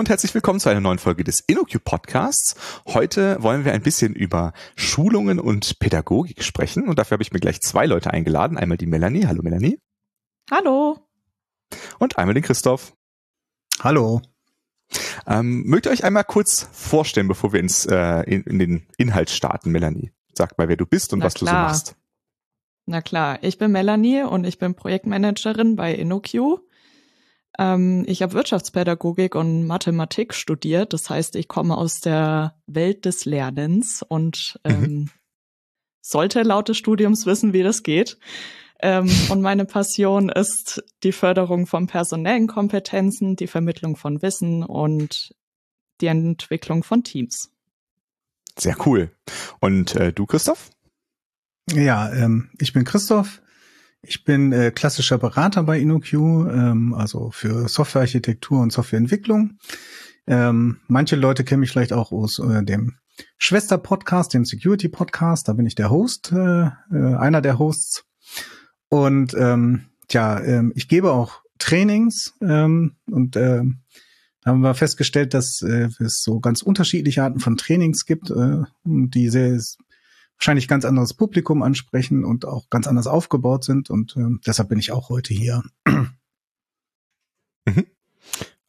Und herzlich willkommen zu einer neuen Folge des InnoQ Podcasts. Heute wollen wir ein bisschen über Schulungen und Pädagogik sprechen und dafür habe ich mir gleich zwei Leute eingeladen. Einmal die Melanie. Hallo Melanie. Hallo. Und einmal den Christoph. Hallo. Ähm, mögt ihr euch einmal kurz vorstellen, bevor wir ins, äh, in, in den Inhalt starten, Melanie? Sag mal, wer du bist und Na was klar. du so machst. Na klar, ich bin Melanie und ich bin Projektmanagerin bei InnoQ. Ähm, ich habe Wirtschaftspädagogik und Mathematik studiert. Das heißt, ich komme aus der Welt des Lernens und ähm, sollte laut des Studiums wissen, wie das geht. Ähm, und meine Passion ist die Förderung von personellen Kompetenzen, die Vermittlung von Wissen und die Entwicklung von Teams. Sehr cool. Und äh, du, Christoph? Ja, ähm, ich bin Christoph. Ich bin äh, klassischer Berater bei InnoQ, ähm, also für Softwarearchitektur und Softwareentwicklung. Ähm, manche Leute kennen mich vielleicht auch aus äh, dem Schwester-Podcast, dem Security-Podcast. Da bin ich der Host, äh, äh, einer der Hosts. Und ähm, tja, ähm, ich gebe auch Trainings ähm, und da haben wir festgestellt, dass äh, es so ganz unterschiedliche Arten von Trainings gibt, äh, die sehr wahrscheinlich ganz anderes Publikum ansprechen und auch ganz anders aufgebaut sind. Und ähm, deshalb bin ich auch heute hier.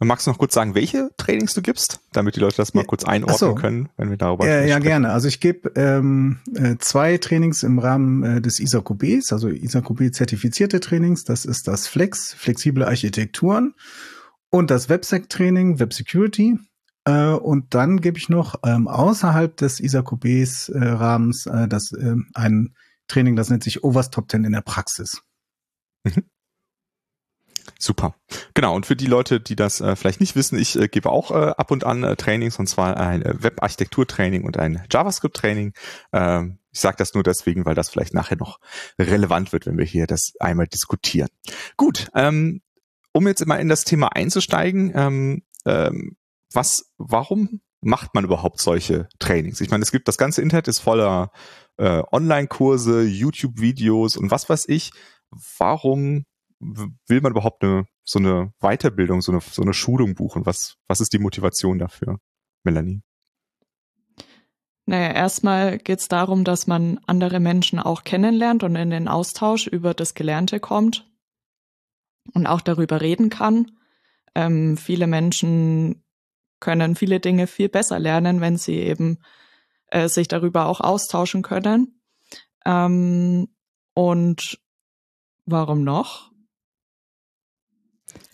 Magst du noch kurz sagen, welche Trainings du gibst, damit die Leute das mal Ja, kurz einordnen so. können, wenn wir darüber Äh, ja, sprechen? gerne. Also ich gebe ähm, äh, zwei Trainings im Rahmen äh, des ISAQBs, also ISAQB zertifizierte Trainings. Das ist das Flex, flexible Architekturen und das WebSec-Training, Web Security. Äh, und dann gebe ich noch ähm, außerhalb des ISAQBs äh, Rahmens äh, das äh, ein Training, das nennt sich Overs Top 10 in der Praxis. Super. Genau, und für die Leute, die das äh, vielleicht nicht wissen, ich äh, gebe auch äh, ab und an äh, Trainings, und zwar ein äh, Web-Architektur-Training und ein JavaScript-Training. Ähm, ich sage das nur deswegen, weil das vielleicht nachher noch relevant wird, wenn wir hier das einmal diskutieren. Gut, ähm, um jetzt immer in das Thema einzusteigen, ähm, ähm, was, warum macht man überhaupt solche Trainings? Ich meine, es gibt das ganze Internet ist voller äh, Online-Kurse, YouTube-Videos und was weiß ich. Warum will man überhaupt eine, so eine Weiterbildung, so eine, so eine Schulung buchen? Was, was ist die Motivation dafür, Melanie? Naja, erstmal geht es darum, dass man andere Menschen auch kennenlernt und in den Austausch über das Gelernte kommt und auch darüber reden kann. Ähm, viele Menschen können viele Dinge viel besser lernen, wenn sie eben äh, sich darüber auch austauschen können. Ähm, und warum noch?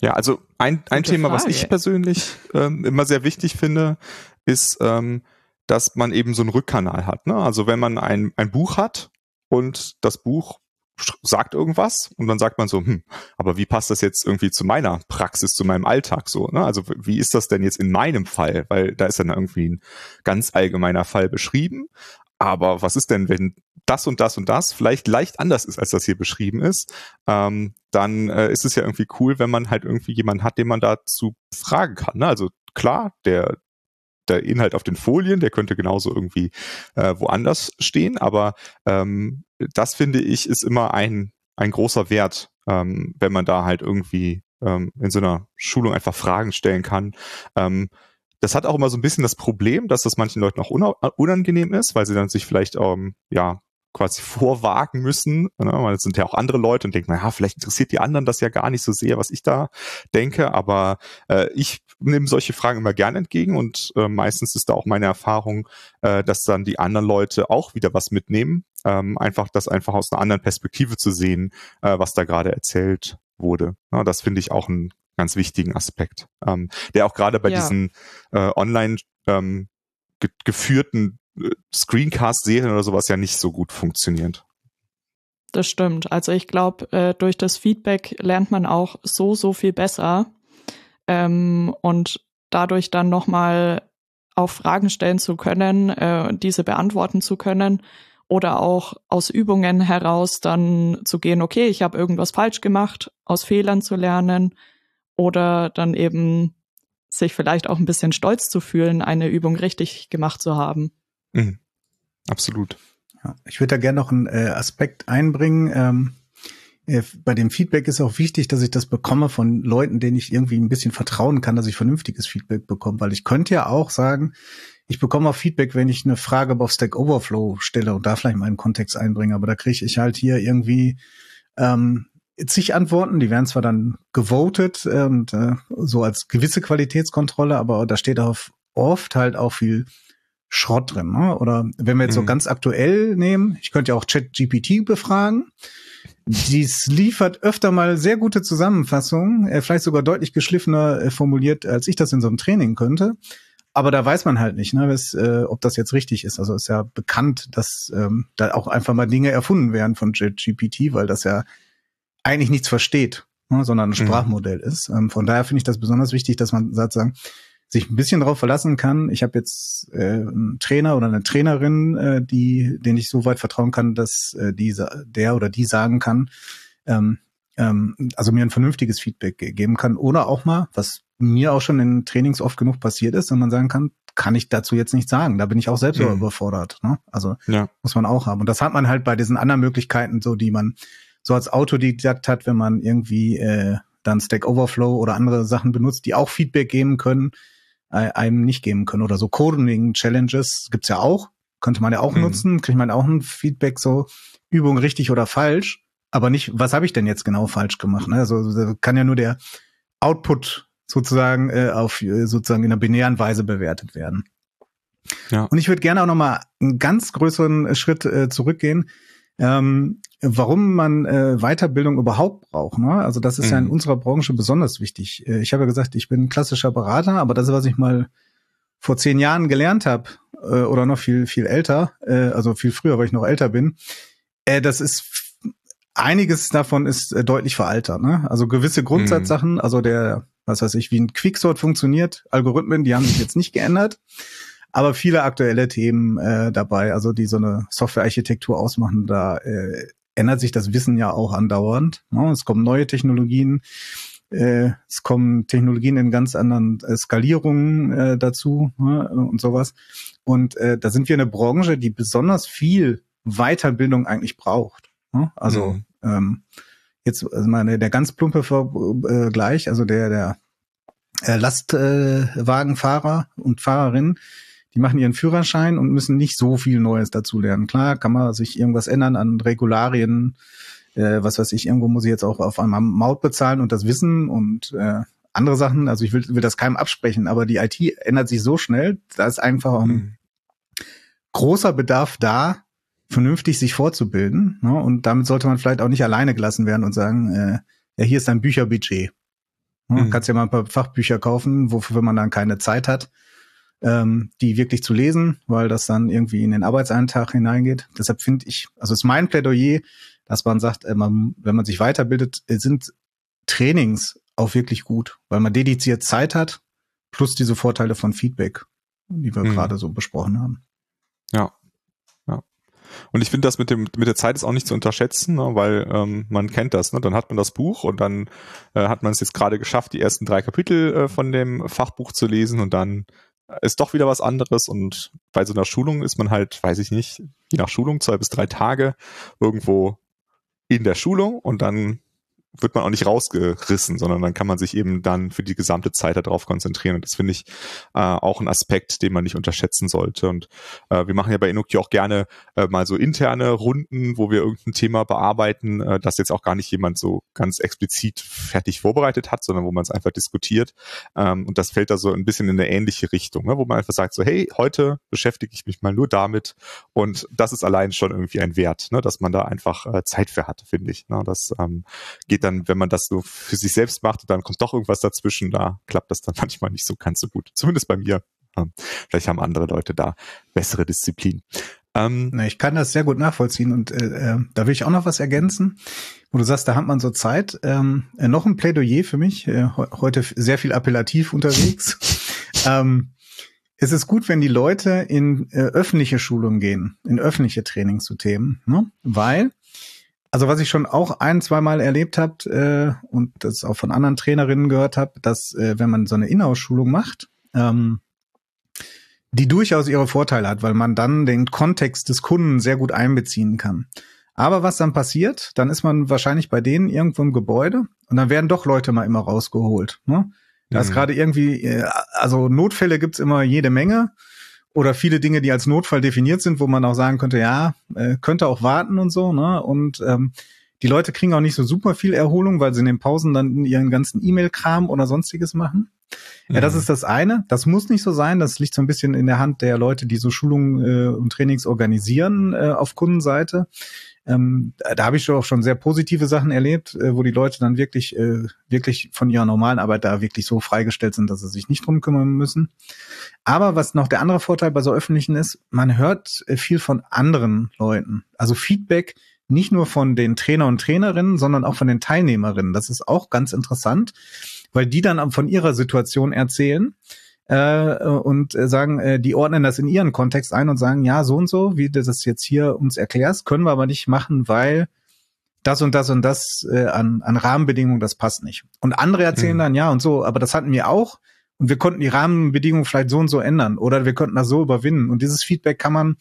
Ja, also ein, ein Gute Thema, was Frage. ich persönlich ähm, immer sehr wichtig finde, ist, ähm, dass man eben so einen Rückkanal hat. Ne? Also wenn man ein, ein Buch hat und das Buch sagt irgendwas und dann sagt man so, hm, aber wie passt das jetzt irgendwie zu meiner Praxis, zu meinem Alltag so? Ne? Also wie ist das denn jetzt in meinem Fall? Weil da ist dann irgendwie ein ganz allgemeiner Fall beschrieben. Aber was ist denn, wenn das und das und das vielleicht leicht anders ist, als das hier beschrieben ist? Ähm, dann äh, ist es ja irgendwie cool, wenn man halt irgendwie jemanden hat, den man dazu fragen kann. Ne? Also klar, der der Inhalt auf den Folien, der könnte genauso irgendwie äh, woanders stehen, aber ähm, das finde ich ist immer ein ein großer Wert, ähm, wenn man da halt irgendwie ähm, in so einer Schulung einfach Fragen stellen kann. Ähm, das hat auch immer so ein bisschen das Problem, dass das manchen Leuten auch una unangenehm ist, weil sie dann sich vielleicht ähm, ja quasi vorwagen müssen. Ne? Weil es sind ja auch andere Leute und denken, naja, vielleicht interessiert die anderen das ja gar nicht so sehr, was ich da denke. Aber äh, ich nehme solche Fragen immer gerne entgegen und äh, meistens ist da auch meine Erfahrung, äh, dass dann die anderen Leute auch wieder was mitnehmen. Ähm, einfach das einfach aus einer anderen Perspektive zu sehen, äh, was da gerade erzählt wurde. Ja, das finde ich auch einen ganz wichtigen Aspekt, ähm, der auch gerade bei Ja. diesen äh, online ähm, ge geführten Screencast-Serien oder sowas ja nicht so gut funktioniert. Das stimmt. Also ich glaube, äh, durch das Feedback lernt man auch so, so viel besser. Ähm, und dadurch dann nochmal auch Fragen stellen zu können, äh, diese beantworten zu können oder auch aus Übungen heraus dann zu gehen, okay, ich habe irgendwas falsch gemacht, aus Fehlern zu lernen oder dann eben sich vielleicht auch ein bisschen stolz zu fühlen, eine Übung richtig gemacht zu haben. Mhm. Absolut. Ja, ich würde da gerne noch einen äh, Aspekt einbringen. Ähm, äh, bei dem Feedback ist auch wichtig, dass ich das bekomme von Leuten, denen ich irgendwie ein bisschen vertrauen kann, dass ich vernünftiges Feedback bekomme. Weil ich könnte ja auch sagen, ich bekomme auch Feedback, wenn ich eine Frage auf Stack Overflow stelle und da vielleicht mal einen Kontext einbringe, aber da kriege ich halt hier irgendwie ähm, zig Antworten, die werden zwar dann gewotet und äh, so als gewisse Qualitätskontrolle, aber da steht auch oft halt auch viel Schrott drin. Ne? Oder wenn wir jetzt mhm. so ganz aktuell nehmen, ich könnte ja auch ChatGPT befragen dies liefert öfter mal sehr gute Zusammenfassungen, äh, vielleicht sogar deutlich geschliffener äh, formuliert, als ich das in so einem Training könnte. Aber da weiß man halt nicht, ne, was, äh, ob das jetzt richtig ist. Also ist ja bekannt, dass ähm, da auch einfach mal Dinge erfunden werden von GPT, weil das ja eigentlich nichts versteht, ne, sondern ein mhm. Sprachmodell mhm. ist. Ähm, von daher finde ich das besonders wichtig, dass man sozusagen sich ein bisschen darauf verlassen kann. Ich habe jetzt äh, einen Trainer oder eine Trainerin, äh, die, den ich so weit vertrauen kann, dass äh, diese, der oder die sagen kann, ähm, ähm, also mir ein vernünftiges Feedback geben kann oder auch mal, was mir auch schon in Trainings oft genug passiert ist, und man sagen kann, kann ich dazu jetzt nicht sagen. Da bin ich auch selbst mhm. überfordert. Ne? Also ja. muss man auch haben. Und das hat man halt bei diesen anderen Möglichkeiten, so die man so als Autodidakt hat, wenn man irgendwie äh, dann Stack Overflow oder andere Sachen benutzt, die auch Feedback geben können einem nicht geben können. Oder so Coding-Challenges gibt's ja auch. Könnte man ja auch mhm. nutzen. Kriegt man auch ein Feedback, so Übung richtig oder falsch. Aber nicht, was habe ich denn jetzt genau falsch gemacht? Ne? Also kann ja nur der Output sozusagen äh, auf äh, sozusagen in einer binären Weise bewertet werden. Ja. Und ich würde gerne auch noch mal einen ganz größeren Schritt äh, zurückgehen. Ähm, warum man äh, Weiterbildung überhaupt braucht. Ne? Also das ist mhm. ja in mhm. unserer Branche besonders wichtig. Äh, ich habe ja gesagt, ich bin klassischer Berater, aber das was ich mal vor zehn Jahren gelernt habe äh, oder noch viel viel älter, äh, also viel früher, weil ich noch älter bin. Äh, das ist einiges davon ist äh, deutlich veraltet. Ne? Also gewisse Grundsatzsachen, mhm. also der was weiß ich, wie ein Quicksort funktioniert, Algorithmen, die haben sich jetzt nicht geändert aber viele aktuelle Themen äh, dabei, also die so eine Softwarearchitektur ausmachen, da äh, ändert sich das Wissen ja auch andauernd. Ne? Es kommen neue Technologien, äh, es kommen Technologien in ganz anderen äh, Skalierungen äh, dazu ne? und sowas. Und äh, da sind wir eine Branche, die besonders viel Weiterbildung eigentlich braucht. Ne? Also mhm. ähm, jetzt also meine der ganz plumpe Vergleich, äh, also der der äh, Lastwagenfahrer und Fahrerin, die machen ihren Führerschein und müssen nicht so viel Neues dazu lernen. Klar kann man sich irgendwas ändern an Regularien, äh, was weiß ich, irgendwo muss ich jetzt auch auf einmal Maut bezahlen und das wissen und äh, andere Sachen. Also ich will, will das keinem absprechen, aber die IT ändert sich so schnell, da ist einfach ein mhm. großer Bedarf da, vernünftig sich vorzubilden. Ne? Und damit sollte man vielleicht auch nicht alleine gelassen werden und sagen, äh, ja, hier ist dein Bücherbudget. Ne? Mhm. Kannst ja mal ein paar Fachbücher kaufen, wofür man dann keine Zeit hat ähm, die wirklich zu lesen, weil das dann irgendwie in den Arbeitseintrag hineingeht. Deshalb finde ich, also ist mein Plädoyer, dass man sagt, äh, man, wenn man sich weiterbildet, äh, sind Trainings auch wirklich gut, weil man dediziert Zeit hat, plus diese Vorteile von Feedback, die wir mhm. gerade so besprochen haben. Ja. Ja. Und ich finde das mit dem mit der Zeit ist auch nicht zu unterschätzen, ne, weil ähm, man kennt das. Ne? Dann hat man das Buch und dann äh, hat man es jetzt gerade geschafft, die ersten drei Kapitel äh, von dem Fachbuch zu lesen und dann ist doch wieder was anderes und bei so einer Schulung ist man halt, weiß ich nicht, je nach Schulung zwei bis drei Tage irgendwo in der Schulung und dann wird man auch nicht rausgerissen, sondern dann kann man sich eben dann für die gesamte Zeit darauf konzentrieren. Und das finde ich äh, auch ein Aspekt, den man nicht unterschätzen sollte. Und äh, wir machen ja bei Inoki auch gerne äh, mal so interne Runden, wo wir irgendein Thema bearbeiten, äh, das jetzt auch gar nicht jemand so ganz explizit fertig vorbereitet hat, sondern wo man es einfach diskutiert. Ähm, und das fällt da so ein bisschen in eine ähnliche Richtung, ne? wo man einfach sagt so, hey, heute beschäftige ich mich mal nur damit. Und das ist allein schon irgendwie ein Wert, ne? dass man da einfach äh, Zeit für hat, finde ich. Ne? Das ähm, geht dann, wenn man das so für sich selbst macht, dann kommt doch irgendwas dazwischen, da klappt das dann manchmal nicht so ganz so gut. Zumindest bei mir. Ähm, vielleicht haben andere Leute da bessere Disziplin. Ähm, ich kann das sehr gut nachvollziehen und äh, äh, da will ich auch noch was ergänzen, wo du sagst, da hat man so Zeit. Ähm, äh, noch ein Plädoyer für mich, äh, heute sehr viel appellativ unterwegs. ähm, es ist gut, wenn die Leute in äh, öffentliche Schulungen gehen, in öffentliche Trainings zu Themen, ne? weil also was ich schon auch ein, zwei Mal erlebt habe äh, und das auch von anderen Trainerinnen gehört habe, dass äh, wenn man so eine Inhouse-Schulung macht, ähm, die durchaus ihre Vorteile hat, weil man dann den Kontext des Kunden sehr gut einbeziehen kann. Aber was dann passiert, dann ist man wahrscheinlich bei denen irgendwo im Gebäude und dann werden doch Leute mal immer rausgeholt. Ne? Da ist mhm. gerade irgendwie, äh, also Notfälle gibt's immer jede Menge oder viele Dinge, die als Notfall definiert sind, wo man auch sagen könnte, ja, äh, könnte auch warten und so. Ne? Und ähm, die Leute kriegen auch nicht so super viel Erholung, weil sie in den Pausen dann ihren ganzen E-Mail-Kram oder sonstiges machen. Mhm. Ja, das mhm. ist das eine. Das muss nicht so sein. Das liegt so ein bisschen in der Hand der Leute, die so Schulungen äh, und Trainings organisieren äh, auf Kundenseite. Ähm, da habe ich auch schon sehr positive Sachen erlebt, äh, wo die Leute dann wirklich, äh, wirklich von ihrer normalen Arbeit da wirklich so freigestellt sind, dass sie sich nicht drum kümmern müssen. Aber was noch der andere Vorteil bei so öffentlichen ist, man hört äh, viel von anderen Leuten. Also Feedback nicht nur von den Trainer und Trainerinnen, sondern auch von den Teilnehmerinnen. Das ist auch ganz interessant, weil die dann von ihrer Situation erzählen äh, und sagen, äh, die ordnen das in ihren Kontext ein und sagen, ja, so und so, wie du das jetzt hier uns erklärst, können wir aber nicht machen, weil das und das und das äh, an, an Rahmenbedingungen, das passt nicht. Und andere erzählen mhm. dann, ja und so, aber das hatten wir auch und wir konnten die Rahmenbedingungen vielleicht so und so ändern oder wir konnten das so überwinden. Und dieses Feedback kann man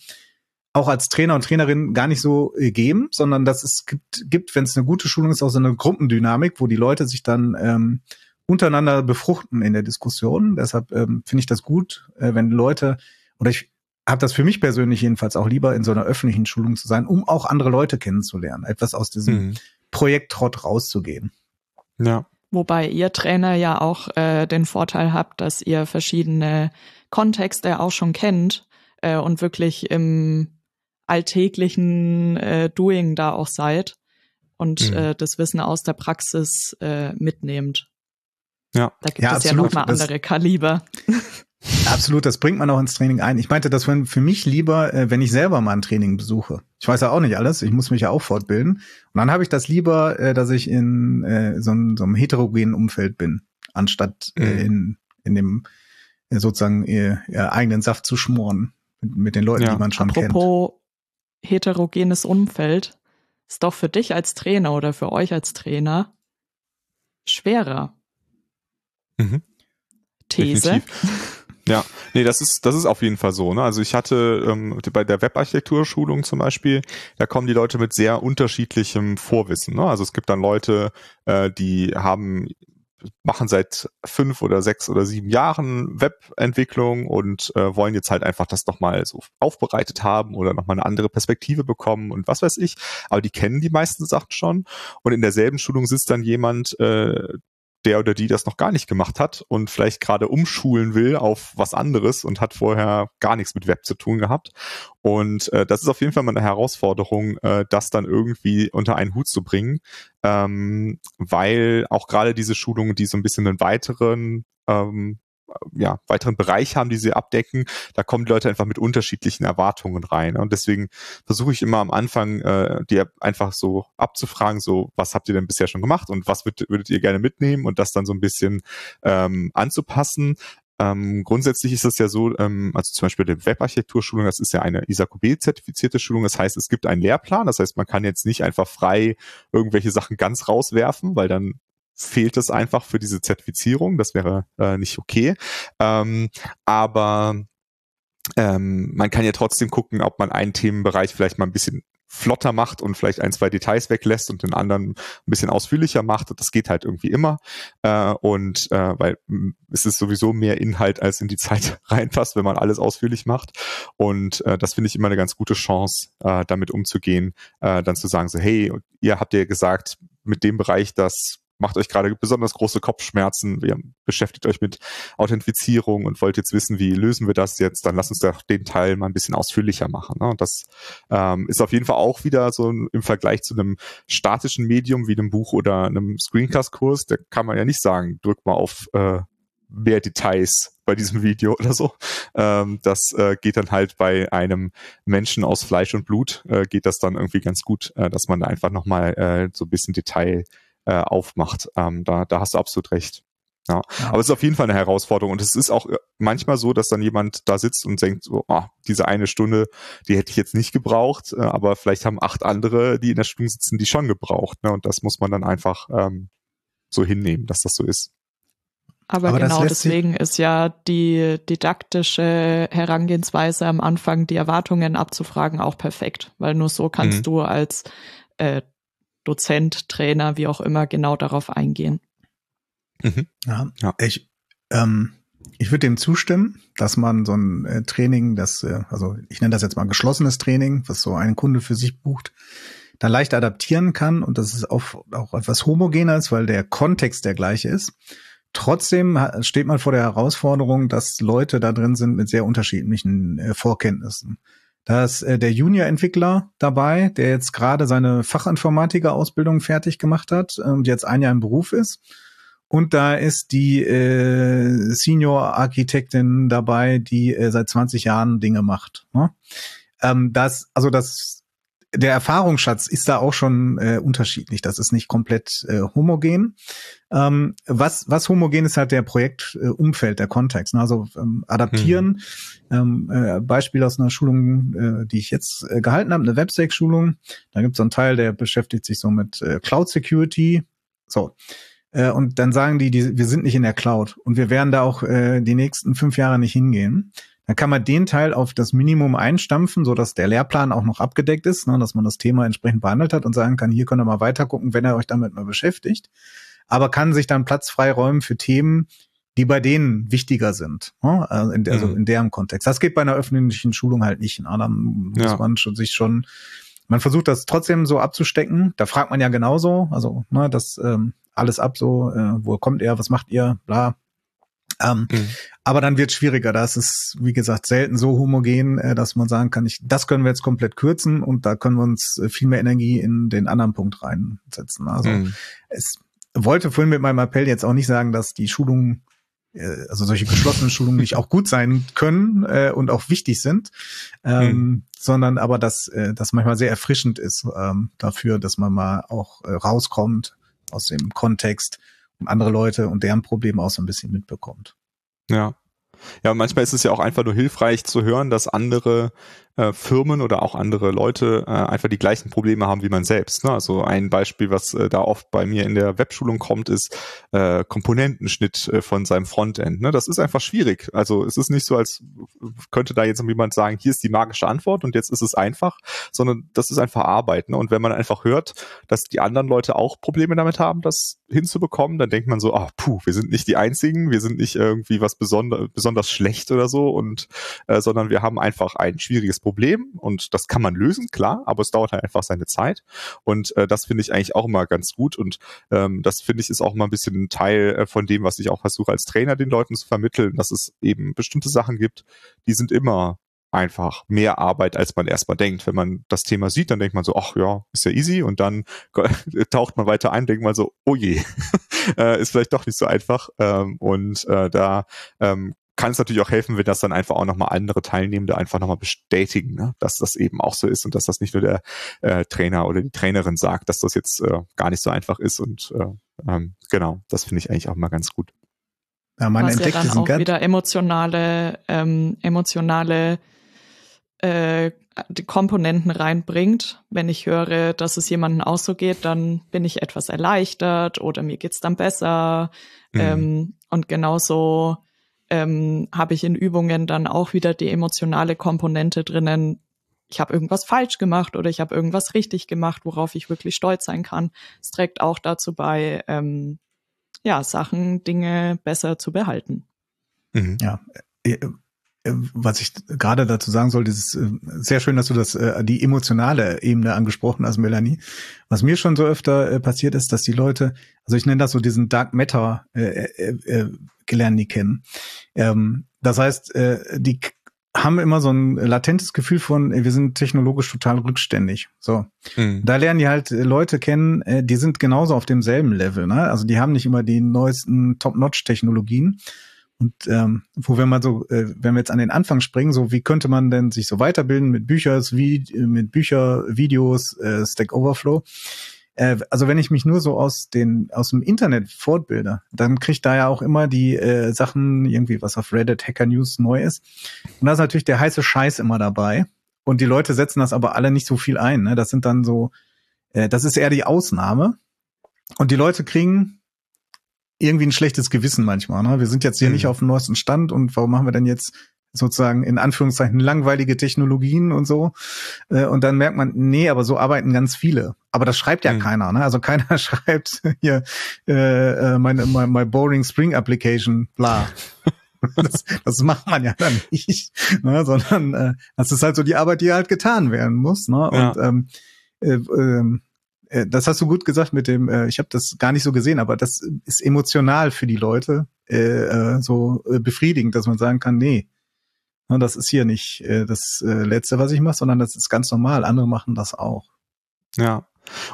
auch als Trainer und Trainerin gar nicht so äh, geben, sondern dass es gibt, gibt wenn es eine gute Schulung ist, auch so eine Gruppendynamik, wo die Leute sich dann ähm, untereinander befruchten in der Diskussion. Deshalb ähm, finde ich das gut, äh, wenn Leute, oder ich habe das für mich persönlich jedenfalls auch lieber, in so einer öffentlichen Schulung zu sein, um auch andere Leute kennenzulernen, etwas aus diesem mhm. Projekttrott rauszugehen. Ja. Wobei ihr Trainer ja auch äh, den Vorteil habt, dass ihr verschiedene Kontexte auch schon kennt äh, und wirklich im alltäglichen äh, Doing da auch seid und mhm. äh, das Wissen aus der Praxis äh, mitnehmt. Ja. Da gibt ja, es absolut. ja nochmal andere Kaliber. Absolut, das bringt man auch ins Training ein. Ich meinte, das wäre für mich lieber, äh, wenn ich selber mal ein Training besuche. Ich weiß ja auch nicht alles, ich muss mich ja auch fortbilden. Und dann habe ich das lieber, äh, dass ich in äh, so, einem, so einem heterogenen Umfeld bin, anstatt mhm. in, in dem sozusagen ihr, ihr eigenen Saft zu schmoren mit, mit den Leuten, ja. die man schon Apropos kennt. Apropos heterogenes Umfeld, ist doch für dich als Trainer oder für euch als Trainer schwerer Mhm. These. Definitiv. Ja, nee, das ist, das ist auf jeden Fall so. Ne? Also ich hatte ähm, bei der Webarchitektur-Schulung zum Beispiel, da kommen die Leute mit sehr unterschiedlichem Vorwissen. Ne? Also es gibt dann Leute, äh, die haben machen seit fünf oder sechs oder sieben Jahren Webentwicklung und äh, wollen jetzt halt einfach das nochmal so aufbereitet haben oder nochmal eine andere Perspektive bekommen und was weiß ich. Aber die kennen die meisten Sachen schon. Und in derselben Schulung sitzt dann jemand, äh, der oder die das noch gar nicht gemacht hat und vielleicht gerade umschulen will auf was anderes und hat vorher gar nichts mit Web zu tun gehabt. Und äh, das ist auf jeden Fall mal eine Herausforderung, äh, das dann irgendwie unter einen Hut zu bringen, ähm, weil auch gerade diese Schulungen, die so ein bisschen einen weiteren ähm, ja, weiteren Bereich haben, die sie abdecken, da kommen die Leute einfach mit unterschiedlichen Erwartungen rein. Und deswegen versuche ich immer am Anfang, äh, die einfach so abzufragen, so, was habt ihr denn bisher schon gemacht und was würdet, würdet ihr gerne mitnehmen und das dann so ein bisschen ähm, anzupassen. Ähm, grundsätzlich ist es ja so, ähm, also zum Beispiel die Webarchitekturschulung, das ist ja eine ISAQB-zertifizierte Schulung. Das heißt, es gibt einen Lehrplan. Das heißt, man kann jetzt nicht einfach frei irgendwelche Sachen ganz rauswerfen, weil dann fehlt es einfach für diese Zertifizierung. Das wäre äh, nicht okay. Ähm, aber ähm, man kann ja trotzdem gucken, ob man einen Themenbereich vielleicht mal ein bisschen flotter macht und vielleicht ein, zwei Details weglässt und den anderen ein bisschen ausführlicher macht. Das geht halt irgendwie immer. Äh, und äh, weil es ist sowieso mehr Inhalt, als in die Zeit reinpasst, wenn man alles ausführlich macht. Und äh, das finde ich immer eine ganz gute Chance, damit umzugehen, dann zu sagen, so, hey, ihr habt ja gesagt, mit dem Bereich, das macht euch gerade besonders große Kopfschmerzen, ihr beschäftigt euch mit Authentifizierung und wollt jetzt wissen, wie lösen wir das jetzt, dann lasst uns doch den Teil mal ein bisschen ausführlicher machen. Ne? Und das ähm, ist auf jeden Fall auch wieder so im Vergleich zu einem statischen Medium wie einem Buch oder einem Screencast-Kurs, da kann man ja nicht sagen, drück mal auf äh, mehr Details bei diesem Video oder so. Ähm, das äh, geht dann halt bei einem Menschen aus Fleisch und Blut, äh, geht das dann irgendwie ganz gut, äh, dass man da einfach nochmal äh, so ein bisschen Detail äh, aufmacht. Ähm, da, da hast du absolut recht. Ja. ja. Aber es ist auf jeden Fall eine Herausforderung. Und es ist auch äh, manchmal so, dass dann jemand da sitzt und denkt, so, ah, diese eine Stunde, die hätte ich jetzt nicht gebraucht, äh, aber vielleicht haben acht andere, die in der Stunde sitzen, die schon gebraucht. Ne? Und das muss man dann einfach ähm, so hinnehmen, dass das so ist. Aber, Aber genau deswegen ist ja die didaktische Herangehensweise am Anfang, die Erwartungen abzufragen, auch perfekt, weil nur so kannst mhm. du als äh, Dozent, Trainer, wie auch immer, genau darauf eingehen. Mhm. Ja, ja, ich, ähm, ich würde dem zustimmen, dass man so ein äh, Training, das, äh, also ich nenne das jetzt mal geschlossenes Training, was so ein Kunde für sich bucht, dann leicht adaptieren kann und dass es auch, auch etwas homogener ist, weil der Kontext der gleiche ist. Trotzdem steht man vor der Herausforderung, dass Leute da drin sind mit sehr unterschiedlichen äh, Vorkenntnissen. Da ist äh, der Junior-Entwickler dabei, der jetzt gerade seine Fachinformatiker-Ausbildung fertig gemacht hat und jetzt ein Jahr im Beruf ist. Und da ist die äh, Senior-Architektin dabei, die äh, seit 20 Jahren Dinge macht. Ne? Ähm, das, also das der Erfahrungsschatz ist da auch schon äh, unterschiedlich. Das ist nicht komplett äh, homogen. Ähm, was, was homogen ist halt der Projektumfeld, äh, der Kontext. Ne? Also ähm, adaptieren. Mhm. Ähm, äh, Beispiel aus einer Schulung, äh, die ich jetzt äh, gehalten habe, eine Webstack-Schulung. Da gibt es so einen Teil, der beschäftigt sich so mit äh, Cloud Security. So. Äh, und dann sagen die, die, wir sind nicht in der Cloud und wir werden da auch äh, die nächsten fünf Jahre nicht hingehen. Dann kann man den Teil auf das Minimum einstampfen, so dass der Lehrplan auch noch abgedeckt ist, ne, dass man das Thema entsprechend behandelt hat und sagen kann, hier könnt ihr mal weiter gucken, wenn ihr euch damit mal beschäftigt. Aber kann sich dann Platz freiräumen für Themen, die bei denen wichtiger sind, ne? also, in, also mhm. in deren Kontext. Das geht bei einer öffentlichen Schulung halt nicht. Ne? Dann muss ja. man schon, sich schon, man versucht das trotzdem so abzustecken. Da fragt man ja genauso, also ne, das ähm, alles ab, so, äh, wo kommt ihr, was macht ihr, bla. Ähm, mhm. Aber dann wird schwieriger. Da ist wie gesagt, selten so homogen, äh, dass man sagen kann, ich, das können wir jetzt komplett kürzen und da können wir uns äh, viel mehr Energie in den anderen Punkt reinsetzen. Also mhm. es wollte vorhin mit meinem Appell jetzt auch nicht sagen, dass die Schulungen äh, also solche geschlossenen Schulungen nicht auch gut sein können und auch wichtig sind, ähm, mhm. sondern aber dass das manchmal sehr erfrischend ist ähm, dafür, dass man mal auch rauskommt aus dem Kontext andere Leute und deren Probleme auch so ein bisschen mitbekommt. Ja. Ja, manchmal ist es ja auch einfach nur hilfreich zu hören, dass andere äh, Firmen oder auch andere Leute äh, einfach die gleichen Probleme haben wie man selbst. Ne? Also ein Beispiel, was äh, da oft bei mir in der Webschulung kommt, ist äh, Komponentenschnitt äh, von seinem Frontend. Ne? Das ist einfach schwierig. Also es ist nicht so, als könnte da jetzt jemand sagen, hier ist die magische Antwort und jetzt ist es einfach, sondern das ist einfach Arbeit. Ne? Und wenn man einfach hört, dass die anderen Leute auch Probleme damit haben, das hinzubekommen, dann denkt man so, ah, puh, wir sind nicht die Einzigen, wir sind nicht irgendwie was besonder, besonders schlecht oder so, und äh, sondern wir haben einfach ein schwieriges Problem und das kann man lösen, klar, aber es dauert halt einfach seine Zeit. Und äh, das finde ich eigentlich auch immer ganz gut. Und ähm, das finde ich ist auch mal ein bisschen ein Teil äh, von dem, was ich auch versuche als Trainer den Leuten zu vermitteln, dass es eben bestimmte Sachen gibt, die sind immer einfach mehr Arbeit, als man erstmal denkt. Wenn man das Thema sieht, dann denkt man so, ach ja, ist ja easy und dann taucht man weiter ein, denkt man so, oh je, äh, ist vielleicht doch nicht so einfach. Ähm, und äh, da ähm, kann es natürlich auch helfen, wenn das dann einfach auch nochmal andere Teilnehmende einfach nochmal bestätigen, ne? dass das eben auch so ist und dass das nicht nur der äh, Trainer oder die Trainerin sagt, dass das jetzt äh, gar nicht so einfach ist und äh, ähm, genau, das finde ich eigentlich auch mal ganz gut. Ja, man Was entdeckt ja dann auch wieder emotionale, ähm, emotionale äh, die Komponenten reinbringt. Wenn ich höre, dass es jemandem auch so geht, dann bin ich etwas erleichtert oder mir geht's dann besser. Mhm. Ähm, und genauso ähm, habe ich in Übungen dann auch wieder die emotionale Komponente drinnen. Ich habe irgendwas falsch gemacht oder ich habe irgendwas richtig gemacht, worauf ich wirklich stolz sein kann. Es trägt auch dazu bei, ähm, ja, Sachen, Dinge besser zu behalten. Mhm. Ja, äh, äh, was ich gerade dazu sagen sollte, ist äh, sehr schön, dass du das die emotionale Ebene angesprochen hast, Melanie. Was mir schon so öfter passiert ist, dass die Leute, also ich nenne das so diesen Dark Matter gelernt die kennen. Ähm, das heißt, äh, die haben immer so ein latentes Gefühl von, wir sind technologisch total rückständig. So. Mhm. Da lernen die halt Leute kennen, äh, die sind genauso auf demselben Level. Ne? Also die haben nicht immer die neuesten Top-Notch-Technologien. Und ähm, wo wir mal so, äh, wenn wir jetzt an den Anfang springen, so wie könnte man denn sich so weiterbilden mit Büchers, wie, mit Bücher, Videos, äh, Stack Overflow? äh, also wenn ich mich nur so aus den aus dem Internet fortbilde, dann kriege ich da ja auch immer die äh, Sachen irgendwie, was auf Reddit Hacker News neu ist. Und da ist natürlich der heiße Scheiß immer dabei. Und die Leute setzen das aber alle nicht so viel ein. Ne? Das sind dann so, äh, das ist eher die Ausnahme. Und die Leute kriegen irgendwie ein schlechtes Gewissen manchmal. Ne? Wir sind jetzt hier mhm. nicht auf dem neuesten Stand und warum machen wir denn jetzt sozusagen in Anführungszeichen langweilige Technologien und so. Äh, und dann merkt man, nee, aber so arbeiten ganz viele. Aber das schreibt ja mhm. keiner, ne? Also keiner schreibt hier äh, äh meine my, my boring Spring Application, bla. das, das macht man ja dann nicht, ne? sondern äh, das ist halt so die Arbeit, die halt getan werden muss. Ne? Und ja. ähm, äh, äh, das hast du gut gesagt mit dem, äh, ich habe das gar nicht so gesehen, aber das ist emotional für die Leute äh, äh, so äh, befriedigend, dass man sagen kann, nee, Ne, das ist hier nicht äh, das äh, Letzte, was ich mache, sondern das ist ganz normal. Andere machen das auch. Ja.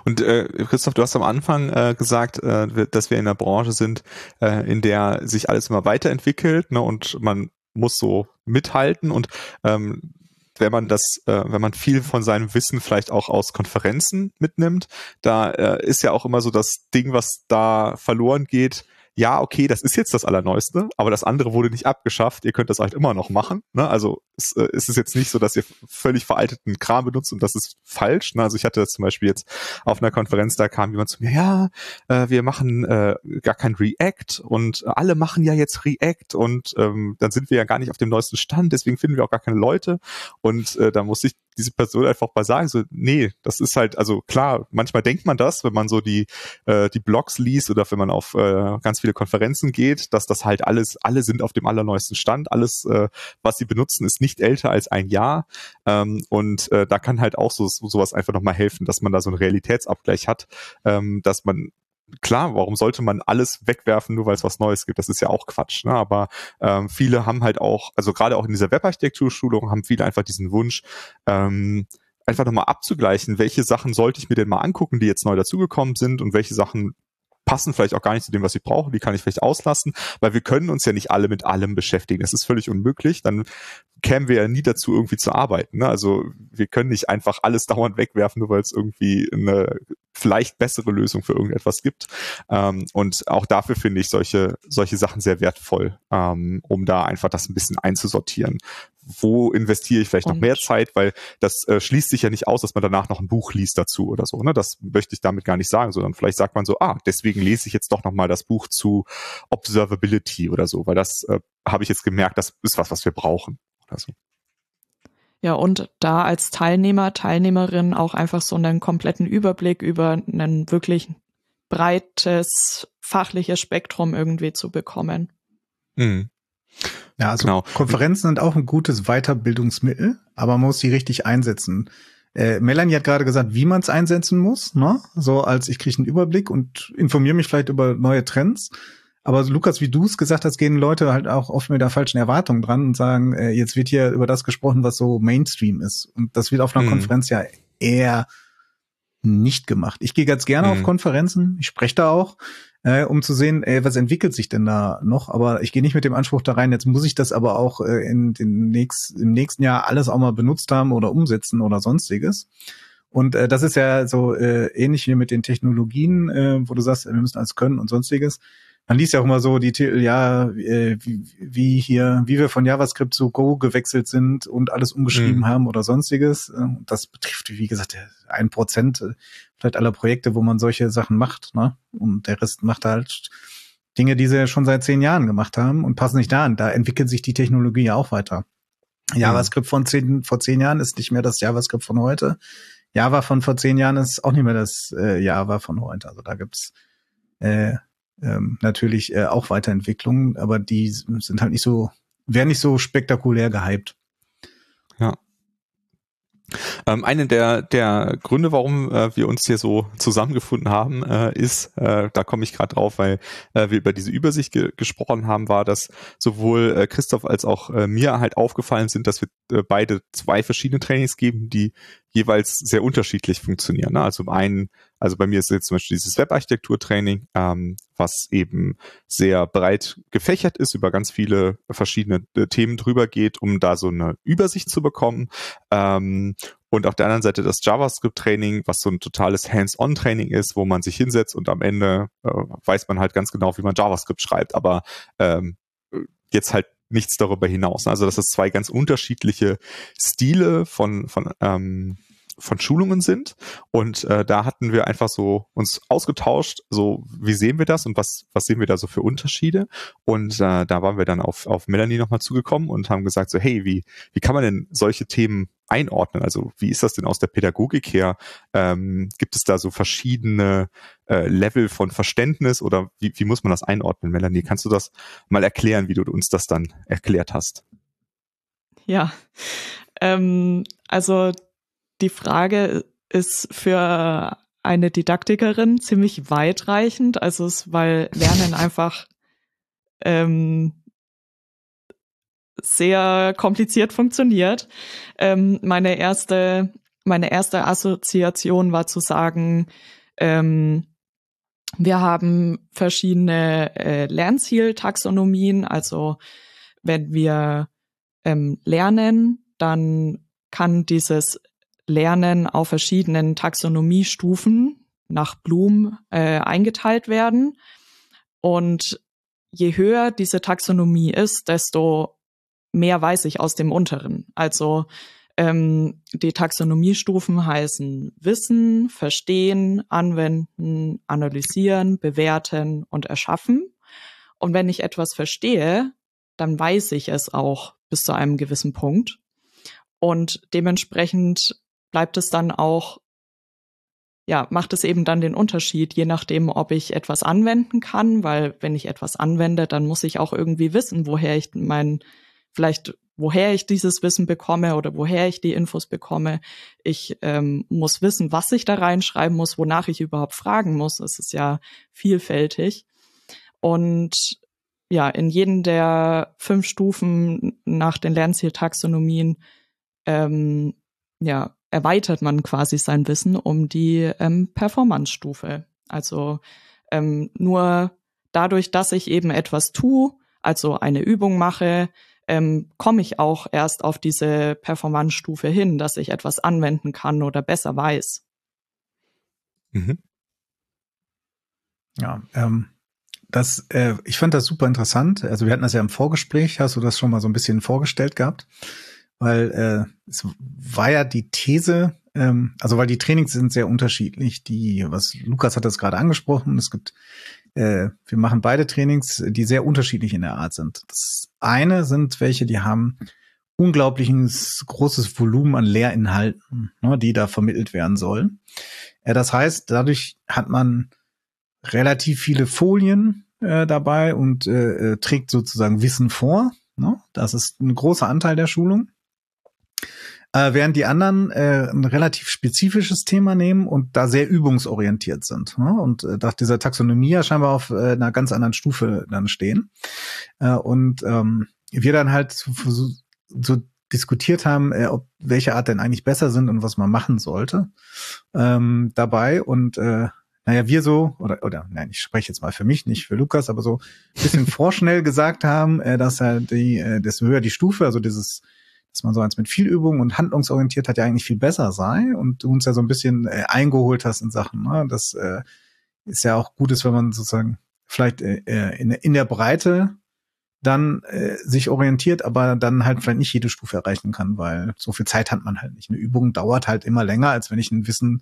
Und äh, Christoph, du hast am Anfang äh, gesagt, äh, dass wir in einer Branche sind, äh, in der sich alles immer weiterentwickelt ne, und man muss so mithalten und ähm, wenn man das, äh, wenn man viel von seinem Wissen vielleicht auch aus Konferenzen mitnimmt, da äh, ist ja auch immer so das Ding, was da verloren geht, ja, okay, das ist jetzt das Allerneueste, aber das andere wurde nicht abgeschafft, ihr könnt das halt immer noch machen. Ne? Also es, äh, es ist jetzt nicht so, dass ihr völlig veralteten Kram benutzt und das ist falsch. Ne? Also ich hatte das zum Beispiel jetzt auf einer Konferenz, da kam jemand zu mir, ja, äh, wir machen äh, gar kein React und alle machen ja jetzt React und ähm, dann sind wir ja gar nicht auf dem neuesten Stand, deswegen finden wir auch gar keine Leute. Und äh, da muss ich diese Person einfach mal sagen, so, nee, das ist halt, also klar, manchmal denkt man das, wenn man so die, äh, die Blogs liest oder wenn man auf äh, ganz viele Konferenzen geht, dass das halt alles, alle sind auf dem allerneuesten Stand, alles, äh, was sie benutzen, ist nicht älter als ein Jahr. Ähm, und äh, da kann halt auch so, so sowas einfach nochmal helfen, dass man da so einen Realitätsabgleich hat, ähm, dass man klar, warum sollte man alles wegwerfen, nur weil es was Neues gibt? Das ist ja auch Quatsch. Ne? Aber ähm, viele haben halt auch, also gerade auch in dieser Webarchitekturschulung haben viele einfach diesen Wunsch, ähm, einfach nochmal abzugleichen, welche Sachen sollte ich mir denn mal angucken, die jetzt neu dazugekommen sind und welche Sachen passen vielleicht auch gar nicht zu dem, was ich brauche, die kann ich vielleicht auslassen, weil wir können uns ja nicht alle mit allem beschäftigen. Das ist völlig unmöglich. Dann kämen wir ja nie dazu, irgendwie zu arbeiten. Ne? Also wir können nicht einfach alles dauernd wegwerfen, nur weil es irgendwie eine vielleicht bessere Lösung für irgendetwas gibt. Ähm, und auch dafür finde ich solche, solche Sachen sehr wertvoll, ähm, um da einfach das ein bisschen einzusortieren wo investiere ich vielleicht und noch mehr Zeit, weil das äh, schließt sich ja nicht aus, dass man danach noch ein Buch liest dazu oder so. Ne? Das möchte ich damit gar nicht sagen, sondern vielleicht sagt man so, ah, deswegen lese ich jetzt doch noch mal das Buch zu Observability oder so, weil das äh, habe ich jetzt gemerkt, das ist was, was wir brauchen oder so. Ja, und da als Teilnehmer, Teilnehmerin auch einfach so einen kompletten Überblick über ein wirklich breites fachliches Spektrum irgendwie zu bekommen. Mhm. Ja, also genau. Konferenzen sind auch ein gutes Weiterbildungsmittel, aber man muss sie richtig einsetzen. Äh, Melanie hat gerade gesagt, wie man es einsetzen muss, ne? So als ich kriege einen Überblick und informiere mich vielleicht über neue Trends. Aber Lukas, wie du es gesagt hast, gehen Leute halt auch oft mit der falschen Erwartung dran und sagen, äh, jetzt wird hier über das gesprochen, was so Mainstream ist. Und das wird auf einer mhm. Konferenz ja eher nicht gemacht. Ich gehe ganz gerne mhm. auf Konferenzen, ich spreche da auch, äh, um zu sehen, ey, was entwickelt sich denn da noch. Aber ich gehe nicht mit dem Anspruch da rein, jetzt muss ich das aber auch äh, in den nächst, im nächsten Jahr alles auch mal benutzt haben oder umsetzen oder sonstiges. Und äh, das ist ja so äh, ähnlich wie mit den Technologien, äh, wo du sagst, wir müssen alles können und sonstiges man liest ja auch immer so die Titel, ja, äh, wie, wie hier, wie wir von JavaScript zu Go gewechselt sind und alles umgeschrieben mhm. haben oder sonstiges. Äh, das betrifft, wie gesagt, ein Prozent äh, vielleicht aller Projekte, wo man solche Sachen macht, ne? Und der Rest macht halt Dinge, die sie schon seit zehn Jahren gemacht haben und passen nicht da an. Da entwickelt sich die Technologie ja auch weiter. JavaScript von zehn, vor zehn Jahren ist nicht mehr das JavaScript von heute. Java von vor zehn Jahren ist auch nicht mehr das äh, Java von heute. Also da gibt's äh, ähm, natürlich äh, auch Weiterentwicklungen, aber die sind halt nicht so, werden nicht so spektakulär gehypt. Ja. Ähm, eine der, der Gründe, warum äh, wir uns hier so zusammengefunden haben, äh, ist, äh, da komme ich gerade drauf, weil äh, wir über diese Übersicht ge gesprochen haben, war, dass sowohl äh, Christoph als auch äh, mir halt aufgefallen sind, dass wir äh, beide zwei verschiedene Trainings geben, die jeweils sehr unterschiedlich funktionieren. Ne? Also einen, also bei mir ist jetzt zum Beispiel dieses Webarchitektur-Training, ähm, was eben sehr breit gefächert ist, über ganz viele verschiedene äh, Themen drüber geht, um da so eine Übersicht zu bekommen. Ähm, und auf der anderen Seite das JavaScript-Training, was so ein totales Hands-on-Training ist, wo man sich hinsetzt und am Ende äh, weiß man halt ganz genau, wie man JavaScript schreibt, aber ähm, jetzt halt nichts darüber hinaus. Also das ist zwei ganz unterschiedliche Stile von, von ähm, von Schulungen sind. Und äh, da hatten wir einfach so uns ausgetauscht, so wie sehen wir das und was, was sehen wir da so für Unterschiede. Und äh, da waren wir dann auf, auf Melanie nochmal zugekommen und haben gesagt, so, hey, wie, wie kann man denn solche Themen einordnen? Also wie ist das denn aus der Pädagogik her? Ähm, gibt es da so verschiedene äh, Level von Verständnis oder wie, wie muss man das einordnen? Melanie, kannst du das mal erklären, wie du uns das dann erklärt hast? Ja, ähm, also die Frage ist für eine Didaktikerin ziemlich weitreichend, also es, weil Lernen einfach ähm, sehr kompliziert funktioniert. Ähm, meine erste, meine erste Assoziation war zu sagen, ähm, wir haben verschiedene äh, Lernzieltaxonomien. Also wenn wir ähm, lernen, dann kann dieses Lernen auf verschiedenen Taxonomiestufen nach Bloom äh, eingeteilt werden. Und je höher diese Taxonomie ist, desto mehr weiß ich aus dem unteren. Also ähm, die Taxonomiestufen heißen Wissen, Verstehen, Anwenden, Analysieren, Bewerten und Erschaffen. Und wenn ich etwas verstehe, dann weiß ich es auch bis zu einem gewissen Punkt. Und dementsprechend bleibt es dann auch, ja, macht es eben dann den Unterschied, je nachdem, ob ich etwas anwenden kann, weil wenn ich etwas anwende, dann muss ich auch irgendwie wissen, woher ich mein vielleicht woher ich dieses Wissen bekomme oder woher ich die Infos bekomme. Ich ähm, muss wissen, was ich da reinschreiben muss, wonach ich überhaupt fragen muss. Es ist ja vielfältig. Und ja, in jedem der fünf Stufen nach den Lernzieltaxonomien ähm, ja, erweitert man quasi sein Wissen um die ähm, Performance-Stufe. Also ähm, nur dadurch, dass ich eben etwas tue, also eine Übung mache, ähm, komme ich auch erst auf diese Performance-Stufe hin, dass ich etwas anwenden kann oder besser weiß. Mhm. Ja, ähm, das, äh, ich fand das super interessant. Also wir hatten das ja im Vorgespräch, hast du das schon mal so ein bisschen vorgestellt gehabt, weil äh, es war ja die These, ähm, also weil die Trainings sind sehr unterschiedlich. Die, was Lukas hat das gerade angesprochen, es gibt äh, wir machen beide Trainings, die sehr unterschiedlich in der Art sind. Das eine sind welche, die haben unglaubliches großes Volumen an Lehrinhalten, ne, die da vermittelt werden sollen. Äh, das heißt, dadurch hat man relativ viele Folien äh, dabei und äh, äh trägt sozusagen Wissen vor. Ne? Das ist ein großer Anteil der Schulung. Äh, während die anderen äh, ein relativ spezifisches Thema nehmen und da sehr übungsorientiert sind. Ne? Und äh, nach dieser Taxonomie ja scheinbar auf äh, einer ganz anderen Stufe dann stehen. Äh, und ähm, wir dann halt so, so diskutiert haben, äh, ob welche Art denn eigentlich besser sind und was man machen sollte ähm, dabei. Und äh, naja, wir so, oder, oder nein, ich spreche jetzt mal für mich, nicht für Lukas, aber so ein bisschen vorschnell gesagt haben, äh, dass halt die, äh, desto höher die Stufe, also dieses dass man so eins mit viel Übung und handlungsorientiert hat ja eigentlich viel besser sei und du uns ja so ein bisschen äh, eingeholt hast in Sachen. Ne? Das äh, ist ja auch gut ist, wenn man sozusagen vielleicht äh, äh in, in der Breite dann äh, sich orientiert, aber dann halt vielleicht nicht jede Stufe erreichen kann, weil so viel Zeit hat man halt nicht. Eine Übung dauert halt immer länger, als wenn ich ein Wissen,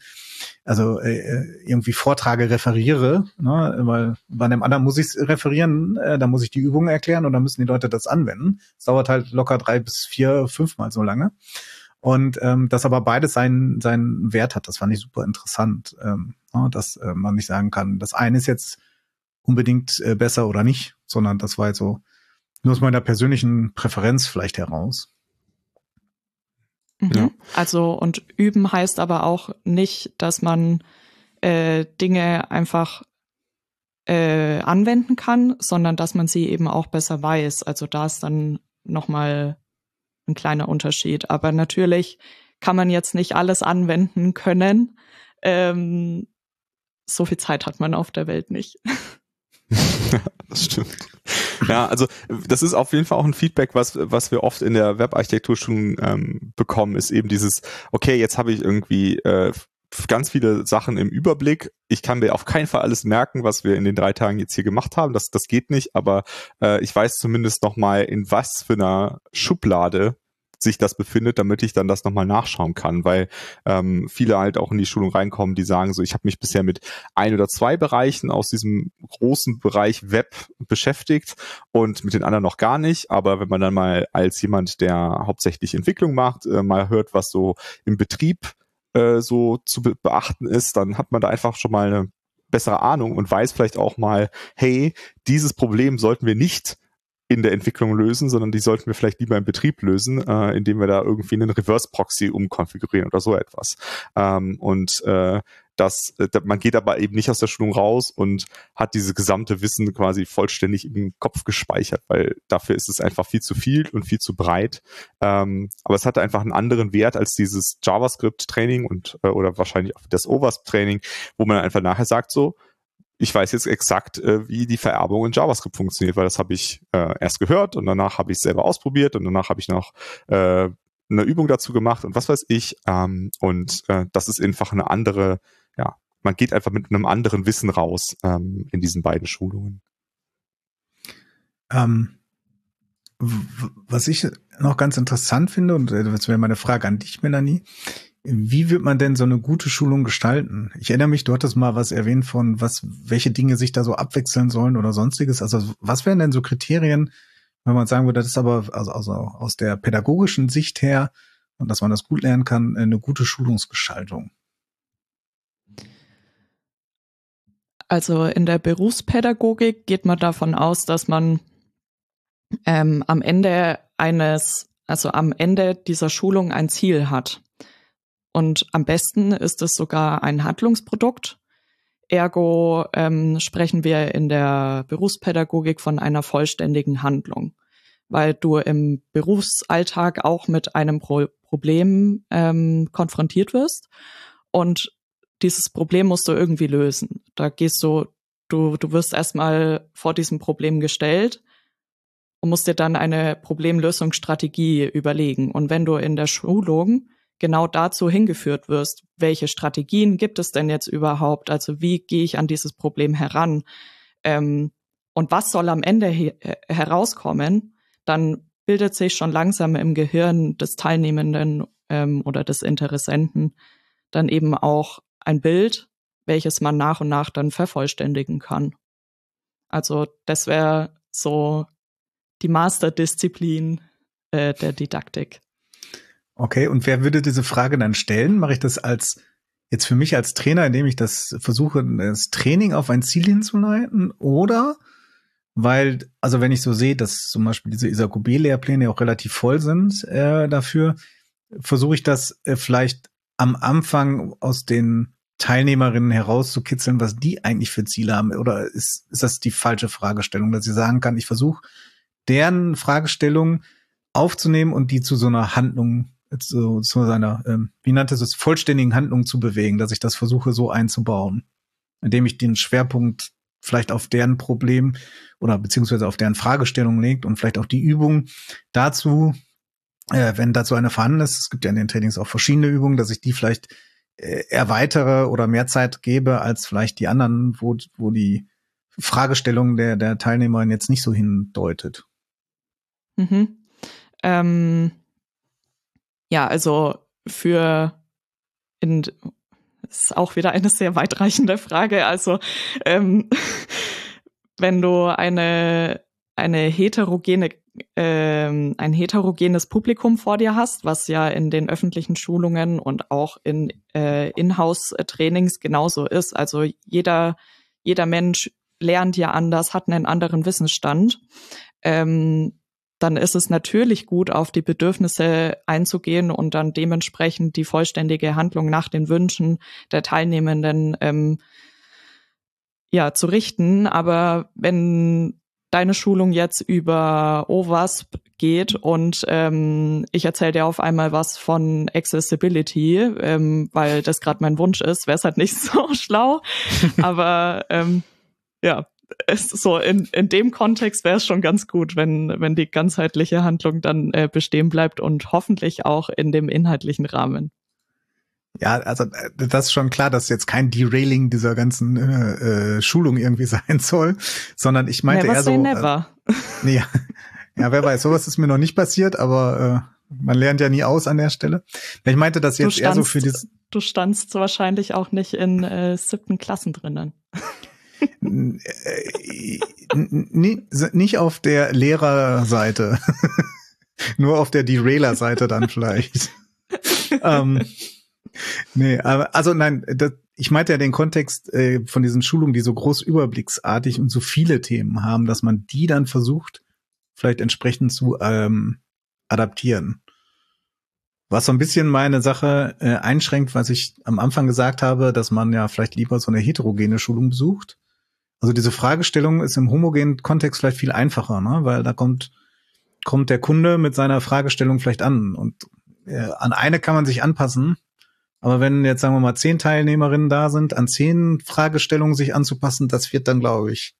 also äh, äh irgendwie vortrage, referiere, ne? weil bei einem anderen muss ich referieren, äh, da muss ich die Übung erklären und dann müssen die Leute das anwenden. Es dauert halt locker drei bis vier, fünfmal so lange. Und ähm, dass aber beides seinen, seinen Wert hat, das fand ich super interessant, ähm, ne? dass äh, man nicht sagen kann, das eine ist jetzt unbedingt äh, besser oder nicht, sondern das war jetzt so nur aus meiner persönlichen Präferenz vielleicht heraus. Mhm. Ja. Also und üben heißt aber auch nicht, dass man äh, Dinge einfach äh, anwenden kann, sondern dass man sie eben auch besser weiß. Also da ist dann nochmal ein kleiner Unterschied. Aber natürlich kann man jetzt nicht alles anwenden können. Ähm, so viel Zeit hat man auf der Welt nicht. das stimmt. Ja, also das ist auf jeden Fall auch ein Feedback, was, was wir oft in der Webarchitektur schon ähm, bekommen, ist eben dieses, okay, jetzt habe ich irgendwie äh, ganz viele Sachen im Überblick. Ich kann mir auf keinen Fall alles merken, was wir in den drei Tagen jetzt hier gemacht haben. Das, das geht nicht, aber äh, ich weiß zumindest noch mal, in was für einer Schublade sich das befindet, damit ich dann das nochmal nachschauen kann, weil ähm, viele halt auch in die Schulung reinkommen, die sagen so, ich habe mich bisher mit ein oder zwei Bereichen aus diesem großen Bereich Web beschäftigt und mit den anderen noch gar nicht. Aber wenn man dann mal als jemand, der hauptsächlich Entwicklung macht, äh, mal hört, was so im Betrieb äh, so zu be beachten ist, dann hat man da einfach schon mal eine bessere Ahnung und weiß vielleicht auch mal, hey, dieses Problem sollten wir nicht in der Entwicklung lösen, sondern die sollten wir vielleicht lieber im Betrieb lösen, äh, indem wir da irgendwie einen Reverse-Proxy umkonfigurieren oder so etwas. Ähm, und äh, das, äh, man geht aber eben nicht aus der Schulung raus und hat diese gesamte Wissen quasi vollständig im Kopf gespeichert, weil dafür ist es einfach viel zu viel und viel zu breit. Ähm, aber es hat einfach einen anderen Wert als dieses JavaScript-Training und äh, oder wahrscheinlich auch das OWASP-Training, wo man einfach nachher sagt so, ich weiß jetzt exakt, äh, wie die Vererbung in JavaScript funktioniert, weil das habe ich äh, erst gehört und danach habe ich es selber ausprobiert und danach habe ich noch äh, eine Übung dazu gemacht und was weiß ich. Ähm, und äh, das ist einfach eine andere, ja, man geht einfach mit einem anderen Wissen raus ähm, in diesen beiden Schulungen. Ähm, was ich noch ganz interessant finde, und äh, das wäre meine Frage an dich, Melanie, wie wird man denn so eine gute Schulung gestalten? Ich erinnere mich, du hattest mal was erwähnt von, was, welche Dinge sich da so abwechseln sollen oder sonstiges. Also was wären denn so Kriterien, wenn man sagen würde, das ist aber also, also aus der pädagogischen Sicht her und dass man das gut lernen kann, eine gute Schulungsgestaltung? Also in der Berufspädagogik geht man davon aus, dass man ähm, am Ende eines, also am Ende dieser Schulung ein Ziel hat. Und am besten ist es sogar ein Handlungsprodukt. Ergo ähm, sprechen wir in der Berufspädagogik von einer vollständigen Handlung, weil du im Berufsalltag auch mit einem Pro Problem ähm, konfrontiert wirst und dieses Problem musst du irgendwie lösen. Da gehst du, du, du wirst erstmal vor diesem Problem gestellt und musst dir dann eine Problemlösungsstrategie überlegen. Und wenn du in der Schulung genau dazu hingeführt wirst, welche Strategien gibt es denn jetzt überhaupt? Also wie gehe ich an dieses Problem heran? Ähm, und was soll am Ende he herauskommen? Dann bildet sich schon langsam im Gehirn des Teilnehmenden ähm, oder des Interessenten dann eben auch ein Bild, welches man nach und nach dann vervollständigen kann. Also das wäre so die Masterdisziplin äh, der Didaktik. Okay, und wer würde diese Frage dann stellen? Mache ich das als jetzt für mich als Trainer, indem ich das versuche, das Training auf ein Ziel hinzuleiten? Oder weil, also wenn ich so sehe, dass zum Beispiel diese Isakube-Lehrpläne auch relativ voll sind äh, dafür, versuche ich das äh, vielleicht am Anfang aus den Teilnehmerinnen herauszukitzeln, was die eigentlich für Ziele haben? Oder ist, ist das die falsche Fragestellung, dass ich sagen kann, ich versuche deren Fragestellung aufzunehmen und die zu so einer Handlung zu, zu seiner, ähm, wie nannte es, vollständigen Handlung zu bewegen, dass ich das versuche so einzubauen, indem ich den Schwerpunkt vielleicht auf deren Problem oder beziehungsweise auf deren Fragestellung legt und vielleicht auch die Übung dazu, äh, wenn dazu eine vorhanden ist, es gibt ja in den Trainings auch verschiedene Übungen, dass ich die vielleicht äh, erweitere oder mehr Zeit gebe als vielleicht die anderen, wo, wo die Fragestellung der, der Teilnehmerin jetzt nicht so hindeutet. Mhm. Ähm, ja, also für in ist auch wieder eine sehr weitreichende Frage. Also ähm, wenn du eine eine heterogene ähm, ein heterogenes Publikum vor dir hast, was ja in den öffentlichen Schulungen und auch in äh, Inhouse-Trainings genauso ist. Also jeder jeder Mensch lernt ja anders, hat einen anderen Wissensstand. Ähm, dann ist es natürlich gut, auf die Bedürfnisse einzugehen und dann dementsprechend die vollständige Handlung nach den Wünschen der Teilnehmenden ähm, ja zu richten. Aber wenn deine Schulung jetzt über OWASP geht und ähm, ich erzähle dir auf einmal was von Accessibility, ähm, weil das gerade mein Wunsch ist, wäre es halt nicht so schlau. Aber ähm, ja, ist so in, in dem Kontext wäre es schon ganz gut, wenn, wenn die ganzheitliche Handlung dann äh, bestehen bleibt und hoffentlich auch in dem inhaltlichen Rahmen. Ja, also äh, das ist schon klar, dass jetzt kein Derailing dieser ganzen äh, äh, Schulung irgendwie sein soll, sondern ich meinte never eher so. Never. Äh, ja, ja, wer weiß, sowas ist mir noch nicht passiert, aber Man lernt ja nie aus an der Stelle. Ich meinte das jetzt standst, eher so für das. Du standst wahrscheinlich auch nicht in äh, siebten Klassen drinnen. Äh, nicht auf der Lehrerseite. Nur auf der Derailer-Seite dann vielleicht. ähm, nee, aber also nein, das, ich meinte ja den Kontext äh, von diesen Schulungen, die so groß überblicksartig und so viele Themen haben, dass man die dann versucht, vielleicht entsprechend zu ähm, adaptieren. Was so ein bisschen meine Sache äh, einschränkt, was ich am Anfang gesagt habe, dass man ja vielleicht lieber so eine heterogene Schulung besucht. Also diese Fragestellung ist im homogenen Kontext vielleicht viel einfacher, ne? weil da kommt, kommt der Kunde mit seiner Fragestellung vielleicht an und äh, an eine kann man sich anpassen. Aber wenn jetzt sagen wir mal zehn Teilnehmerinnen da sind, an zehn Fragestellungen sich anzupassen, das wird dann, glaube ich,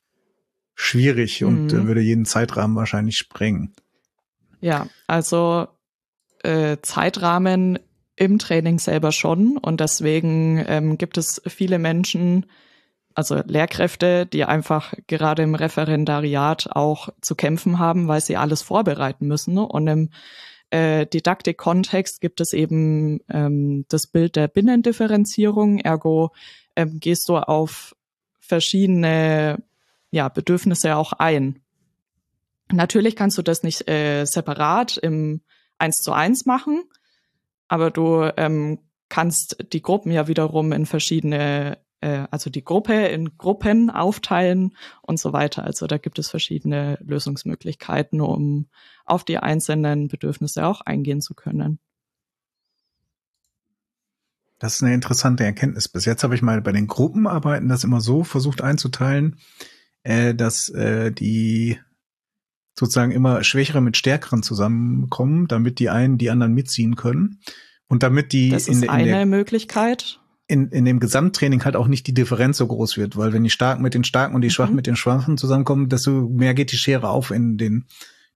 schwierig mhm. und äh, würde jeden Zeitrahmen wahrscheinlich sprengen. Ja, also äh, Zeitrahmen im Training selber schon und deswegen ähm, gibt es viele Menschen, also Lehrkräfte, die einfach gerade im Referendariat auch zu kämpfen haben, weil sie alles vorbereiten müssen. Ne? Und im äh, Didaktik-Kontext gibt es eben ähm, das Bild der Binnendifferenzierung. Ergo ähm, gehst du auf verschiedene ja, Bedürfnisse auch ein. Natürlich kannst du das nicht äh, separat im eins zu eins machen, aber du ähm, kannst die Gruppen ja wiederum in verschiedene äh, also die Gruppe in Gruppen aufteilen und so weiter. Also da gibt es verschiedene Lösungsmöglichkeiten, um auf die einzelnen Bedürfnisse auch eingehen zu können. Das ist eine interessante Erkenntnis. Bis jetzt habe ich mal bei den Gruppenarbeiten das immer so versucht einzuteilen, äh, dass äh, die sozusagen immer Schwächere mit Stärkeren zusammenkommen, damit die einen die anderen mitziehen können. Und damit die das ist in, in eine der, Möglichkeit in, in dem Gesamttraining halt auch nicht die Differenz so groß wird, weil wenn die Starken mit den Starken und die Schwachen mhm. mit den Schwachen zusammenkommen, desto mehr geht die Schere auf in den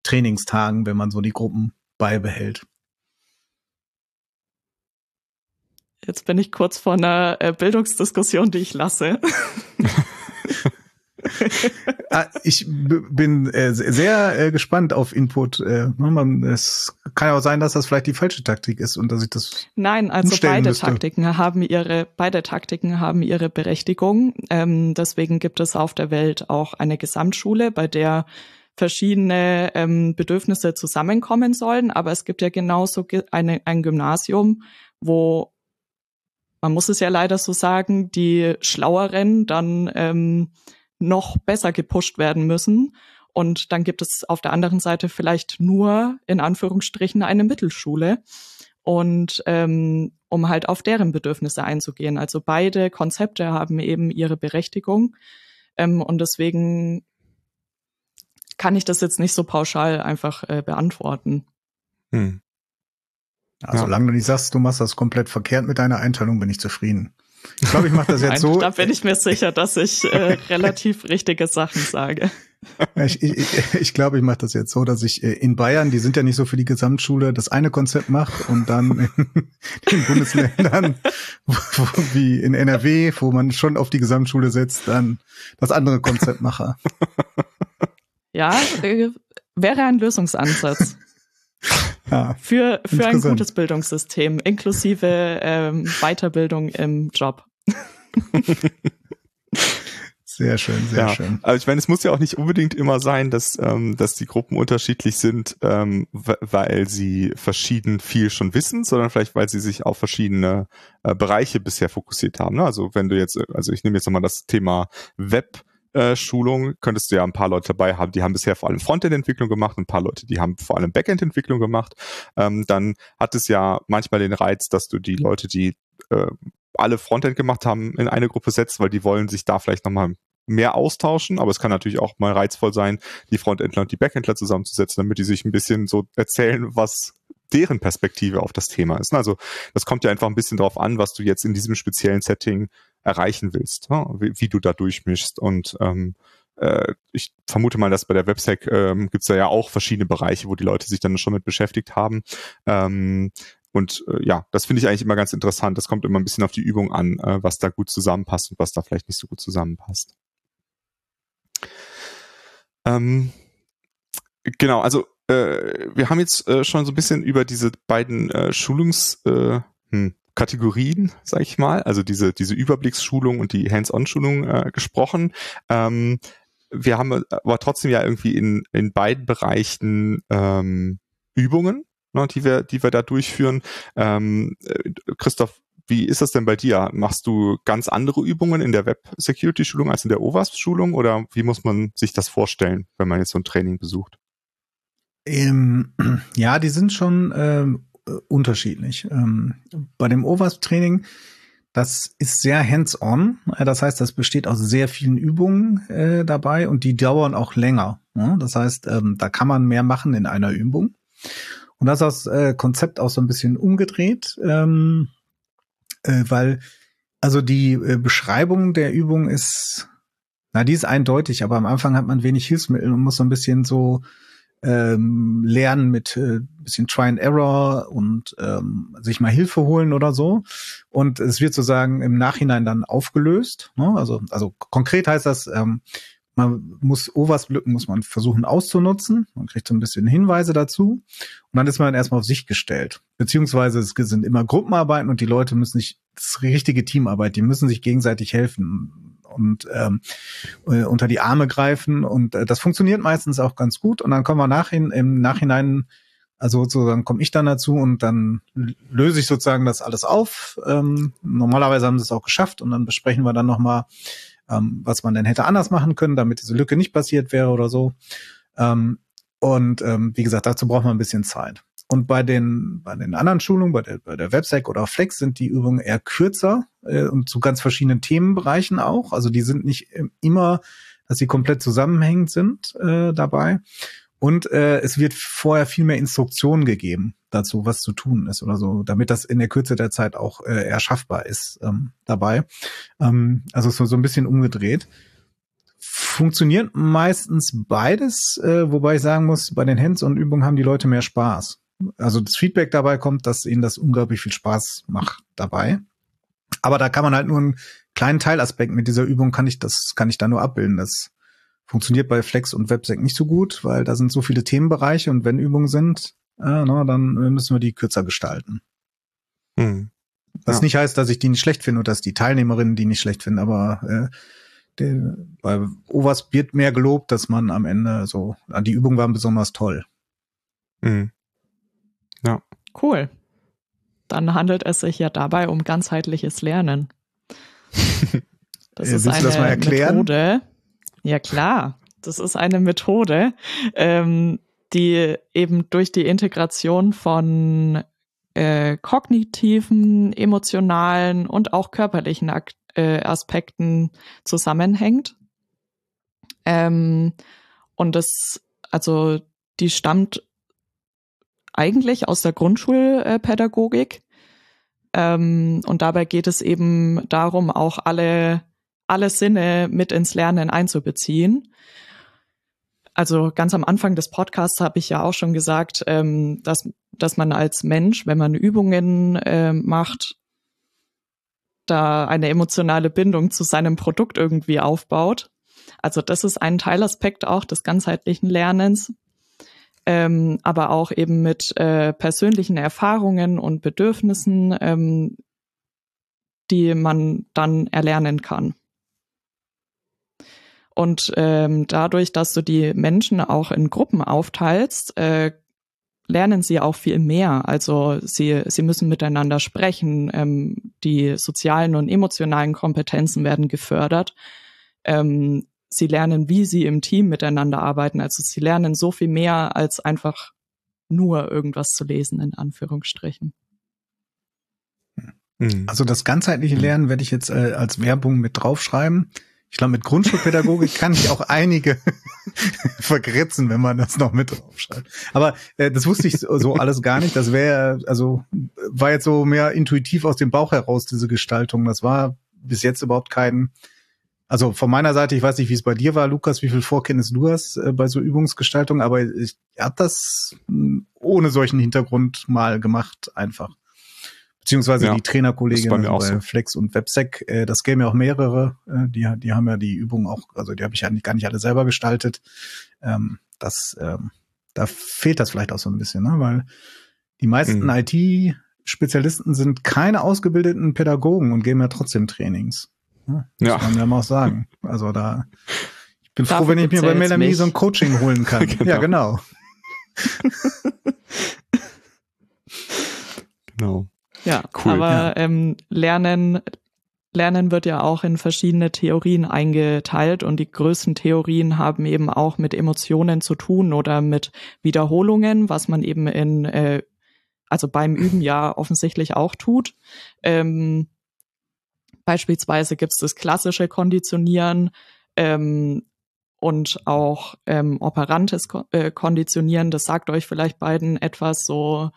Trainingstagen, wenn man so die Gruppen beibehält. Jetzt bin ich kurz vor einer äh, Bildungsdiskussion, die ich lasse. Ah, ich bin äh, sehr äh, gespannt auf Input. Äh, ne, es kann ja auch sein, dass das vielleicht die falsche Taktik ist und dass ich das. Nein, also beide müsste. Taktiken haben ihre, beide Taktiken haben ihre Berechtigung. Ähm, deswegen gibt es auf der Welt auch eine Gesamtschule, bei der verschiedene ähm, Bedürfnisse zusammenkommen sollen. Aber es gibt ja genauso eine, ein Gymnasium, wo man muss es ja leider so sagen, die Schlaueren dann ähm, noch besser gepusht werden müssen. Und dann gibt es auf der anderen Seite vielleicht nur in Anführungsstrichen eine Mittelschule. Und ähm, um halt auf deren Bedürfnisse einzugehen. Also beide Konzepte haben eben ihre Berechtigung. Ähm, und deswegen kann ich das jetzt nicht so pauschal einfach äh, beantworten. Hm. Also, ja. solange du nicht sagst, du machst das komplett verkehrt mit deiner Einteilung, bin ich zufrieden. Ich glaube, ich mache das jetzt so. Da bin ich mir sicher, dass ich äh, relativ richtige Sachen sage. Ich, ich, ich, ich glaube, ich mache das jetzt so, dass ich äh, in Bayern, die sind ja nicht so für die Gesamtschule, das eine Konzept mache und dann in den Bundesländern wie in NRW, wo man schon auf die Gesamtschule setzt, dann das andere Konzept mache. Ja, äh, wäre ein Lösungsansatz. Ja, für für ein gutes Bildungssystem, inklusive ähm, Weiterbildung im Job. Sehr schön, sehr ja, schön. Also ich meine, es muss ja auch nicht unbedingt immer sein, dass, ähm, dass die Gruppen unterschiedlich sind, ähm, weil sie verschieden viel schon wissen, sondern vielleicht, weil sie sich auf verschiedene äh, Bereiche bisher fokussiert haben. Ne? Also wenn du jetzt, also ich nehme jetzt nochmal das Thema Web Schulung könntest du ja ein paar Leute dabei haben, die haben bisher vor allem Frontend-Entwicklung gemacht, ein paar Leute, die haben vor allem Backend-Entwicklung gemacht. Ähm, dann hat es ja manchmal den Reiz, dass du die Leute, die äh, alle Frontend gemacht haben, in eine Gruppe setzt, weil die wollen sich da vielleicht nochmal mehr austauschen, aber es kann natürlich auch mal reizvoll sein, die Frontendler und die Backendler zusammenzusetzen, damit die sich ein bisschen so erzählen, was deren Perspektive auf das Thema ist. Also das kommt ja einfach ein bisschen drauf an, was du jetzt in diesem speziellen Setting erreichen willst, ne? wie, wie, du da durchmischst. Und ähm, äh, ich vermute mal, dass bei der Websec ähm, gibt es da ja auch verschiedene Bereiche, wo die Leute sich dann schon mit beschäftigt haben. Ähm, und äh, ja, das finde ich eigentlich immer ganz interessant. Das kommt immer ein bisschen auf die Übung an, äh, was da gut zusammenpasst und was da vielleicht nicht so gut zusammenpasst. Ähm, genau, also äh, wir haben jetzt äh, schon so ein bisschen über diese beiden äh, Schulungs hm, Kategorien, sag ich mal, also diese diese Überblicksschulung und die Hands-on-Schulung äh, gesprochen. Ähm, wir haben aber trotzdem ja irgendwie in in beiden Bereichen ähm, Übungen, ne, die wir die wir da durchführen. Ähm, äh, Christoph, wie ist das denn bei dir? Machst du ganz andere Übungen in der Web-Security-Schulung als in der OWASP-Schulung oder wie muss man sich das vorstellen, wenn man jetzt so ein Training besucht? Ähm, ja, die sind schon ähm, unterschiedlich. Ähm, bei dem OWASP-Training, das ist sehr hands-on. Das heißt, das besteht aus sehr vielen Übungen äh, dabei und die dauern auch länger. Ne? Das heißt, ähm, da kann man mehr machen in einer Übung. Und das ist das äh, Konzept auch so ein bisschen umgedreht. Ähm, äh, weil also die äh, Beschreibung der Übung ist, na, die ist eindeutig, aber am Anfang hat man wenig Hilfsmittel und muss so ein bisschen so ähm, lernen mit äh, bisschen Try and Error und ähm, sich mal Hilfe holen oder so. Und es wird sozusagen im Nachhinein dann aufgelöst. Ne? Also, also konkret heißt das, ähm, man muss OWASP-Lücken muss man versuchen auszunutzen. Man kriegt so ein bisschen Hinweise dazu. Und dann ist man erstmal auf sich gestellt. Beziehungsweise es sind immer Gruppenarbeiten und die Leute müssen nicht, das ist richtige Teamarbeit, die müssen sich gegenseitig helfen und ähm, äh, unter die Arme greifen. Und äh, das funktioniert meistens auch ganz gut. Und dann kommen wir nachhin, im Nachhinein, also sozusagen komme ich dann dazu und dann löse ich sozusagen das alles auf. Ähm, normalerweise haben sie es auch geschafft und dann besprechen wir dann nochmal, ähm, was man denn hätte anders machen können, damit diese Lücke nicht passiert wäre oder so. Ähm, und ähm, wie gesagt, dazu braucht man ein bisschen Zeit. Und bei den, bei den anderen Schulungen, bei der, bei der Websec oder Flex sind die Übungen eher kürzer äh, und zu ganz verschiedenen Themenbereichen auch. Also die sind nicht immer, dass sie komplett zusammenhängend sind äh, dabei. Und äh, es wird vorher viel mehr Instruktionen gegeben dazu, was zu tun ist oder so, damit das in der Kürze der Zeit auch äh, erschaffbar ist ähm, dabei. Ähm, also so, so ein bisschen umgedreht. Funktioniert meistens beides, äh, wobei ich sagen muss, bei den Hands-on-Übungen haben die Leute mehr Spaß. Also das Feedback dabei kommt, dass ihnen das unglaublich viel Spaß macht dabei. Aber da kann man halt nur einen kleinen Teilaspekt mit dieser Übung kann ich das kann ich da nur abbilden. Das funktioniert bei Flex und Websec nicht so gut, weil da sind so viele Themenbereiche und wenn Übungen sind, äh, na, dann müssen wir die kürzer gestalten. Hm. Was ja. nicht heißt, dass ich die nicht schlecht finde und dass die Teilnehmerinnen die nicht schlecht finden, aber äh, der, bei Overs wird mehr gelobt, dass man am Ende so, die Übungen waren besonders toll. Mhm. Cool. Dann handelt es sich ja dabei um ganzheitliches Lernen. Das ist eine das Methode, ja klar, das ist eine Methode, ähm, die eben durch die Integration von äh, kognitiven, emotionalen und auch körperlichen Ak äh, Aspekten zusammenhängt. Ähm, und das, also die stammt eigentlich aus der Grundschulpädagogik. Ähm, und dabei geht es eben darum, auch alle alle Sinne mit ins Lernen einzubeziehen. Also ganz am Anfang des Podcasts habe ich ja auch schon gesagt, ähm, dass, dass man als Mensch, wenn man Übungen äh, macht, da eine emotionale Bindung zu seinem Produkt irgendwie aufbaut. Also das ist ein Teilaspekt auch des ganzheitlichen Lernens, ähm, aber auch eben mit äh, persönlichen Erfahrungen und Bedürfnissen, ähm, die man dann erlernen kann. Und ähm, dadurch, dass du die Menschen auch in Gruppen aufteilst, äh, lernen sie auch viel mehr. Also sie, sie müssen miteinander sprechen. Ähm, die sozialen und emotionalen Kompetenzen werden gefördert. Ähm, sie lernen, wie sie im Team miteinander arbeiten. Also sie lernen so viel mehr als einfach nur irgendwas zu lesen, in Anführungsstrichen. Hm. Also das ganzheitliche Lernen werde ich jetzt äh, als Werbung mit draufschreiben. Ich glaube, mit Grundschulpädagogik kann ich auch einige vergrätzen, wenn man das noch mit draufschreibt. Aber äh, das wusste ich so alles gar nicht. Das wäre, also war jetzt so mehr intuitiv aus dem Bauch heraus, diese Gestaltung. Das war bis jetzt überhaupt kein, also von meiner Seite, ich weiß nicht, wie es bei dir war, Lukas, wie viel Vorkenntnis du hast äh, bei so Übungsgestaltung, aber ich habe das hm, ohne solchen Hintergrund mal gemacht, einfach beziehungsweise ja, die Trainerkolleginnen bei, bei so. Flex und Websec, äh, das gäbe ja auch mehrere, äh, die, die haben ja die Übungen auch, also die habe ich eigentlich gar nicht alle selber gestaltet. Ähm, das, ähm, da fehlt das vielleicht auch so ein bisschen, ne? weil die meisten mhm. IT-Spezialisten sind keine ausgebildeten Pädagogen und geben ja trotzdem Trainings. Ne? Ja. Muss man ja mal auch sagen. Also da, ich bin Dafür froh, wenn ich mir bei Melanie so ein Coaching holen kann. genau. Ja, genau. genau. Ja, cool. Aber ja. Ähm, Lernen, Lernen wird ja auch in verschiedene Theorien eingeteilt und die größten Theorien haben eben auch mit Emotionen zu tun oder mit Wiederholungen, was man eben in, äh, also beim Üben ja offensichtlich auch tut. Ähm, beispielsweise gibt es das klassische Konditionieren ähm, und auch ähm, operantes äh, Konditionieren. Das sagt euch vielleicht beiden etwas so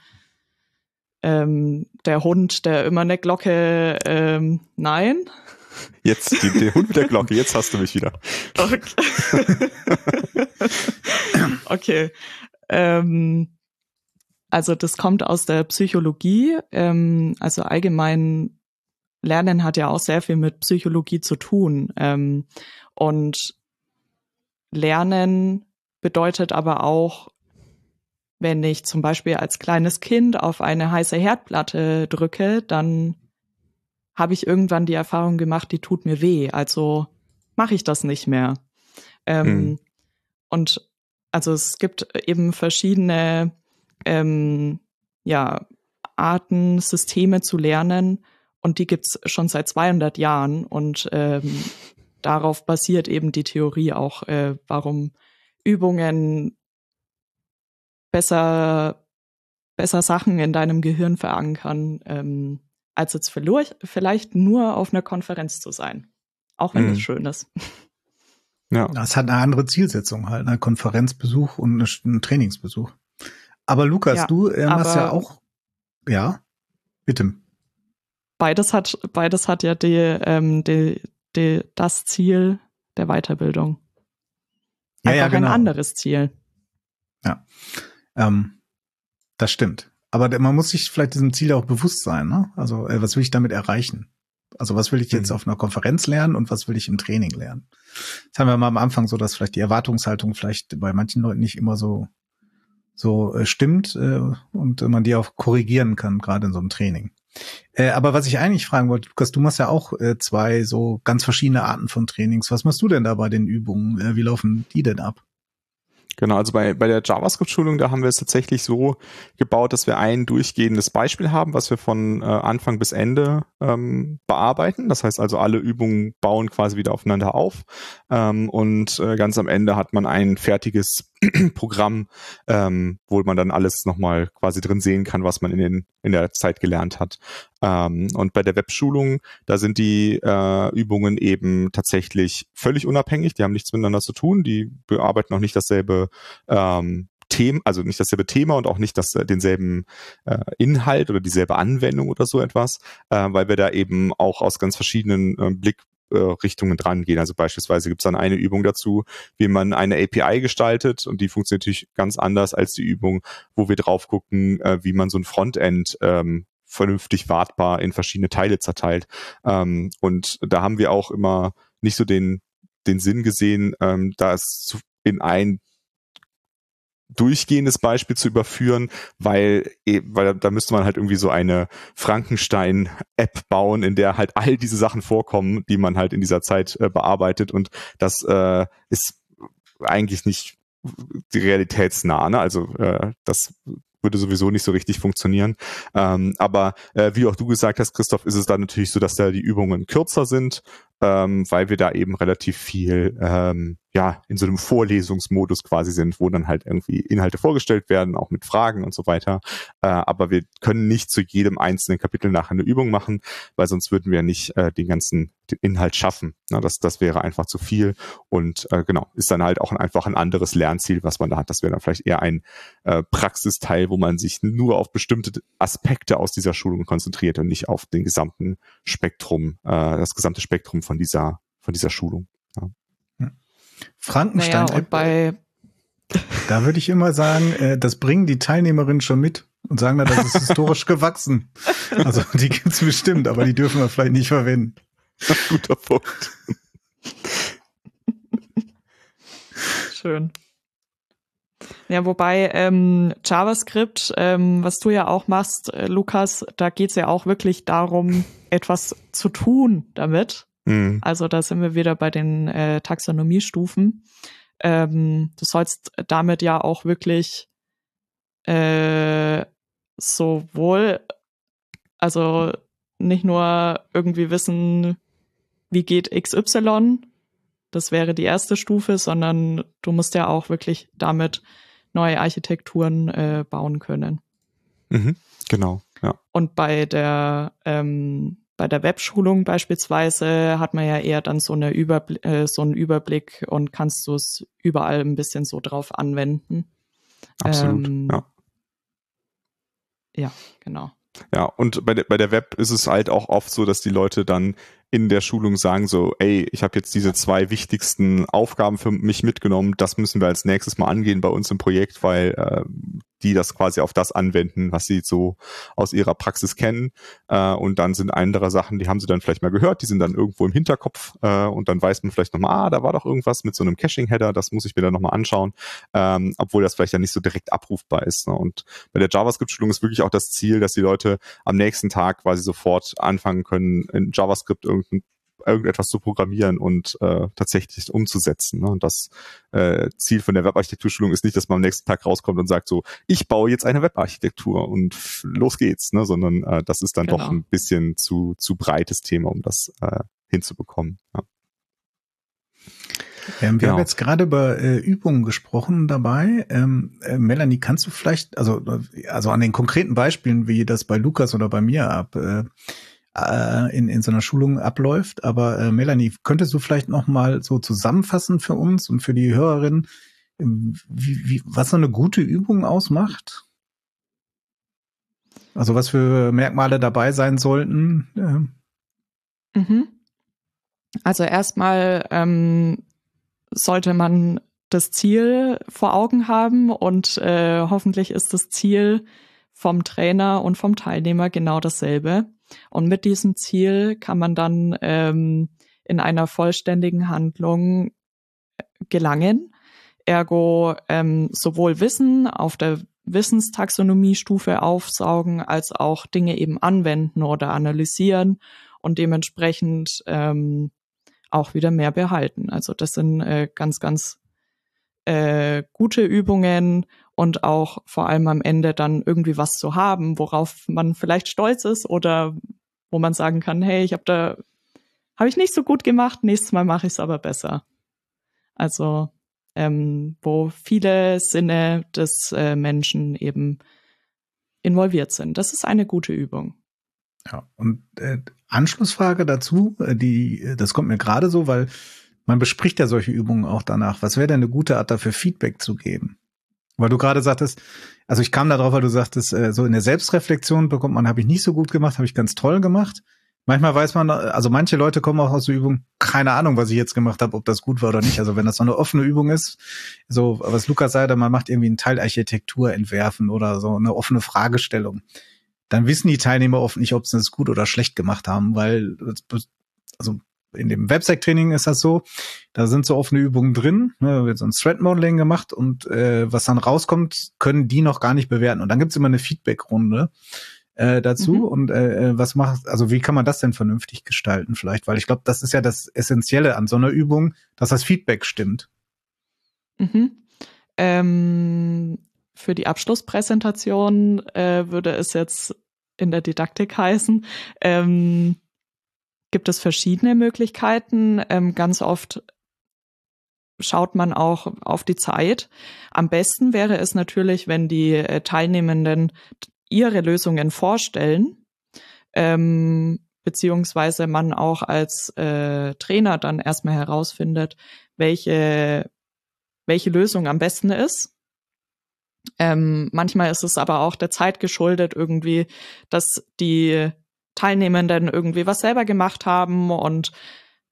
ähm, der Hund, der immer eine Glocke, ähm, nein. Jetzt, die, der Hund mit der Glocke, jetzt hast du mich wieder. Okay. okay. Ähm, also das kommt aus der Psychologie. Ähm, also allgemein Lernen hat ja auch sehr viel mit Psychologie zu tun. Ähm, und Lernen bedeutet aber auch wenn ich zum Beispiel als kleines Kind auf eine heiße Herdplatte drücke, dann habe ich irgendwann die Erfahrung gemacht, die tut mir weh. Also mache ich das nicht mehr. Ähm, hm. Und also es gibt eben verschiedene ähm, ja, Arten, Systeme zu lernen und die gibt's schon seit 200 Jahren und ähm, darauf basiert eben die Theorie auch, äh, warum Übungen besser, besser Sachen in deinem Gehirn verankern, ähm, als jetzt vielleicht nur auf einer Konferenz zu sein. Auch wenn mhm. das schön ist. Ja. Das hat eine andere Zielsetzung halt, ein Konferenzbesuch und ein Trainingsbesuch. Aber Lukas, ja, du äh, machst ja auch, ja, bitte. Beides hat, beides hat ja die, ähm, die, die, das Ziel der Weiterbildung. Ja, Einfach ja, genau. ein anderes Ziel. Ja. Ähm, das stimmt. Aber man muss sich vielleicht diesem Ziel auch bewusst sein. Ne? Also äh, was will ich damit erreichen? Also was will ich jetzt mhm. auf einer Konferenz lernen und was will ich im Training lernen? Das haben wir mal am Anfang so, dass vielleicht die Erwartungshaltung vielleicht bei manchen Leuten nicht immer so so äh, stimmt äh, und man die auch korrigieren kann, gerade in so einem Training. Äh, aber was ich eigentlich fragen wollte, Lukas, du machst ja auch äh, zwei so ganz verschiedene Arten von Trainings. Was machst du denn da bei den Übungen? Äh, wie laufen die denn ab? Genau, also bei, bei der JavaScript-Schulung, da haben wir es tatsächlich so gebaut, dass wir ein durchgehendes Beispiel haben, was wir von äh, Anfang bis Ende ähm, bearbeiten. Das heißt also, alle Übungen bauen quasi wieder aufeinander auf. Ähm, und äh, ganz am Ende hat man ein fertiges Programm, ähm, wo man dann alles nochmal quasi drin sehen kann, was man in, den, in der Zeit gelernt hat. Ähm, und bei der Webschulung, da sind die äh, Übungen eben tatsächlich völlig unabhängig, die haben nichts miteinander zu tun, die bearbeiten auch nicht dasselbe ähm, Thema, also nicht dasselbe Thema und auch nicht das, denselben äh, Inhalt oder dieselbe Anwendung oder so etwas, äh, weil wir da eben auch aus ganz verschiedenen äh, Blick äh, Richtungen dran gehen. Also beispielsweise gibt es dann eine Übung dazu, wie man eine API gestaltet und die funktioniert natürlich ganz anders als die Übung, wo wir drauf gucken, äh, wie man so ein Frontend ähm, vernünftig wartbar in verschiedene Teile zerteilt. Ähm, und da haben wir auch immer nicht so den, den Sinn gesehen, ähm, das in ein durchgehendes Beispiel zu überführen, weil, eh, weil da müsste man halt irgendwie so eine Frankenstein-App bauen, in der halt all diese Sachen vorkommen, die man halt in dieser Zeit äh, bearbeitet und das äh, ist eigentlich nicht realitätsnah. Ne? Also äh, das würde sowieso nicht so richtig funktionieren. Ähm, aber äh, wie auch du gesagt hast, Christoph, ist es dann natürlich so, dass da die Übungen kürzer sind, ähm, weil wir da eben relativ viel ähm, ja in so einem Vorlesungsmodus quasi sind, wo dann halt irgendwie Inhalte vorgestellt werden, auch mit Fragen und so weiter. Äh, aber wir können nicht zu jedem einzelnen Kapitel nachher eine Übung machen, weil sonst würden wir nicht äh, den ganzen den Inhalt schaffen. Na, das, das wäre einfach zu viel und äh, genau, ist dann halt auch ein, einfach ein anderes Lernziel, was man da hat. Das wäre dann vielleicht eher ein äh, Praxisteil, wo man sich nur auf bestimmte Aspekte aus dieser Schulung konzentriert und nicht auf den gesamten Spektrum, äh, das gesamte Spektrum von dieser, von dieser Schulung. Frankenstein. Naja, und bei da würde ich immer sagen, äh, das bringen die Teilnehmerinnen schon mit und sagen, das ist historisch gewachsen. Also die gibt's bestimmt, aber die dürfen wir vielleicht nicht verwenden. Guter Punkt. Schön. Ja, wobei ähm, JavaScript, ähm, was du ja auch machst, äh, Lukas, da geht's ja auch wirklich darum, etwas zu tun damit. Mhm. Also da sind wir wieder bei den äh, Taxonomiestufen. Ähm, du sollst damit ja auch wirklich äh, sowohl, also nicht nur irgendwie wissen, wie geht XY, das wäre die erste Stufe, sondern du musst ja auch wirklich damit neue Architekturen äh, bauen können. Mhm, genau, ja. Und bei der ähm, bei der Webschulung beispielsweise hat man ja eher dann so, eine Überbl äh, so einen Überblick und kannst du es überall ein bisschen so drauf anwenden. Absolut, ähm, ja. Ja, genau. Ja, und bei der, bei der Web ist es halt auch oft so, dass die Leute dann in der Schulung sagen so, ey, ich habe jetzt diese zwei wichtigsten Aufgaben für mich mitgenommen, das müssen wir als nächstes mal angehen bei uns im Projekt, weil äh, die das quasi auf das anwenden, was sie so aus ihrer Praxis kennen. Äh, und dann sind andere Sachen, die haben sie dann vielleicht mal gehört, die sind dann irgendwo im Hinterkopf äh, und dann weiß man vielleicht nochmal, ah, da war doch irgendwas mit so einem Caching-Header, das muss ich mir dann nochmal anschauen, ähm, obwohl das vielleicht ja nicht so direkt abrufbar ist. Ne? Und bei der JavaScript-Schulung ist wirklich auch das Ziel, dass die Leute am nächsten Tag quasi sofort anfangen können, in JavaScript irgendein irgendetwas zu programmieren und äh, tatsächlich umzusetzen. Ne? Und das äh, Ziel von der Webarchitekturschulung ist nicht, dass man am nächsten Tag rauskommt und sagt so, ich baue jetzt eine Webarchitektur und los geht's, ne? sondern äh, das ist dann genau. doch ein bisschen zu, zu breites Thema, um das äh, hinzubekommen. Ja. Ähm, wir genau. haben jetzt gerade über äh, Übungen gesprochen dabei. Ähm, äh, Melanie, kannst du vielleicht, also, also an den konkreten Beispielen, wie das bei Lukas oder bei mir ab, äh, äh, in, in so einer Schulung abläuft. Aber äh, Melanie, könntest du vielleicht noch mal so zusammenfassen für uns und für die Hörerinnen, wie, wie, was so eine gute Übung ausmacht? Also was für Merkmale dabei sein sollten? Äh. Mhm. Also erstmal ähm, sollte man das Ziel vor Augen haben und äh, hoffentlich ist das Ziel vom Trainer und vom Teilnehmer genau dasselbe. Und mit diesem Ziel kann man dann ähm, in einer vollständigen Handlung äh, gelangen. Ergo ähm, sowohl Wissen auf der Wissenstaxonomiestufe aufsaugen, als auch Dinge eben anwenden oder analysieren und dementsprechend ähm, auch wieder mehr behalten. Also das sind äh, ganz, ganz äh, gute Übungen und auch vor allem am Ende dann irgendwie was zu haben, worauf man vielleicht stolz ist oder wo man sagen kann, hey, ich habe da habe ich nicht so gut gemacht, nächstes Mal mache ich es aber besser. Also ähm, wo viele Sinne des äh, Menschen eben involviert sind. Das ist eine gute Übung. Ja, und äh, Anschlussfrage dazu, äh, die, äh, das kommt mir gerade so, weil man bespricht ja solche Übungen auch danach. Was wäre denn eine gute Art dafür, Feedback zu geben? Weil du gerade sagtest, also ich kam da drauf, weil du sagtest, äh, so in der Selbstreflexion bekommt man, habe ich nicht so gut gemacht, habe ich ganz toll gemacht. Manchmal weiß man, also manche Leute kommen auch aus der Übung, keine Ahnung, was ich jetzt gemacht habe, ob das gut war oder nicht. Also wenn das so eine offene Übung ist, so was Lukas sagte, man macht irgendwie einen Teilarchitektur entwerfen oder so eine offene Fragestellung, dann wissen die Teilnehmer oft nicht, ob sie es gut oder schlecht gemacht haben, weil also in dem Websec-Training ist das so, da sind so offene Übungen drin, ne, wird so ein Thread-Modeling gemacht und äh, was dann rauskommt, können die noch gar nicht bewerten. Und dann gibt's immer eine Feedback-Runde äh, dazu. Mhm. Und äh, äh, was macht, also wie kann man das denn vernünftig gestalten vielleicht? Weil ich glaube, das ist ja das Essentielle an so einer Übung, dass das Feedback stimmt. Mhm. Ähm, für die Abschlusspräsentation äh, würde es jetzt in der Didaktik heißen. Ähm, gibt es verschiedene Möglichkeiten. Ähm, ganz oft schaut man auch auf die Zeit. Am besten wäre es natürlich, wenn die äh, Teilnehmenden ihre Lösungen vorstellen, ähm, beziehungsweise man auch als äh, Trainer dann erstmal herausfindet, welche, welche Lösung am besten ist. Ähm, manchmal ist es aber auch der Zeit geschuldet irgendwie, dass die Teilnehmenden irgendwie was selber gemacht haben und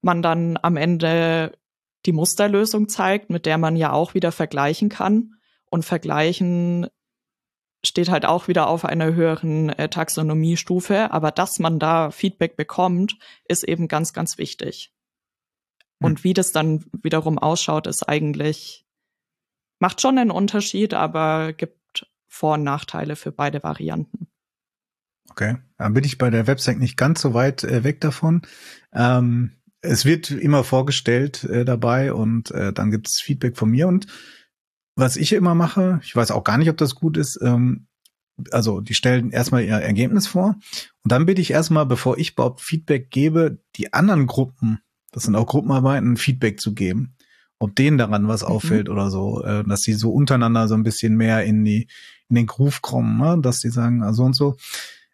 man dann am Ende die Musterlösung zeigt, mit der man ja auch wieder vergleichen kann. Und vergleichen steht halt auch wieder auf einer höheren äh, Taxonomiestufe, aber dass man da Feedback bekommt, ist eben ganz, ganz wichtig. Hm. Und wie das dann wiederum ausschaut, ist eigentlich macht schon einen Unterschied, aber gibt Vor- und Nachteile für beide Varianten. Okay, dann bin ich bei der Website nicht ganz so weit äh, weg davon. Ähm, es wird immer vorgestellt äh, dabei und äh, dann gibt es Feedback von mir und was ich immer mache, ich weiß auch gar nicht, ob das gut ist, ähm, also die stellen erstmal ihr Ergebnis vor und dann bitte ich erstmal, bevor ich überhaupt Feedback gebe, die anderen Gruppen, das sind auch Gruppenarbeiten, Feedback zu geben. Ob denen daran was mhm. auffällt oder so, äh, dass sie so untereinander so ein bisschen mehr in die, in den Groove kommen, ne? dass sie sagen, also und so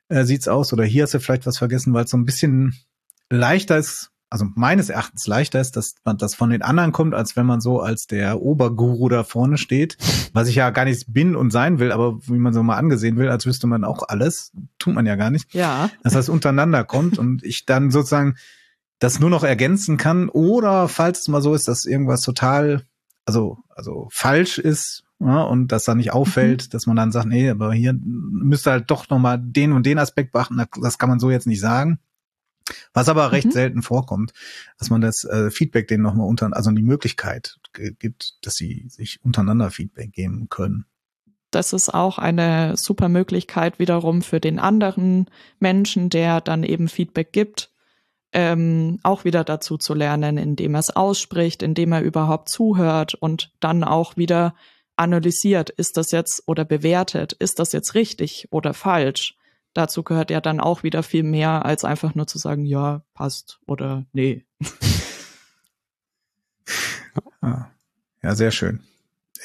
äh, sieht's aus oder hier hast du vielleicht was vergessen, weil es so ein bisschen leichter ist, also meines Erachtens leichter ist, dass man das von den anderen kommt, als wenn man so als der Oberguru da vorne steht, was ich ja gar nicht bin und sein will, aber wie man so mal angesehen will, als wüsste man auch alles, tut man ja gar nicht. Ja. Dass das untereinander kommt und ich dann sozusagen das nur noch ergänzen kann oder falls es mal so ist, dass irgendwas total, also, also falsch ist, ja, und das dann nicht auffällt, mhm. dass man dann sagt, nee, aber hier müsste halt doch nochmal den und den Aspekt beachten, das kann man so jetzt nicht sagen. Was aber recht mhm. selten vorkommt, dass man das äh, Feedback denen nochmal unter, also die Möglichkeit gibt, dass sie sich untereinander Feedback geben können. Das ist auch eine super Möglichkeit wiederum für den anderen Menschen, der dann eben Feedback gibt, ähm, auch wieder dazu zu lernen, indem er es ausspricht, indem er überhaupt zuhört und dann auch wieder analysiert, ist das jetzt oder bewertet, ist das jetzt richtig oder falsch dazu gehört ja dann auch wieder viel mehr, als einfach nur zu sagen, ja, passt oder nee. Ja, sehr schön.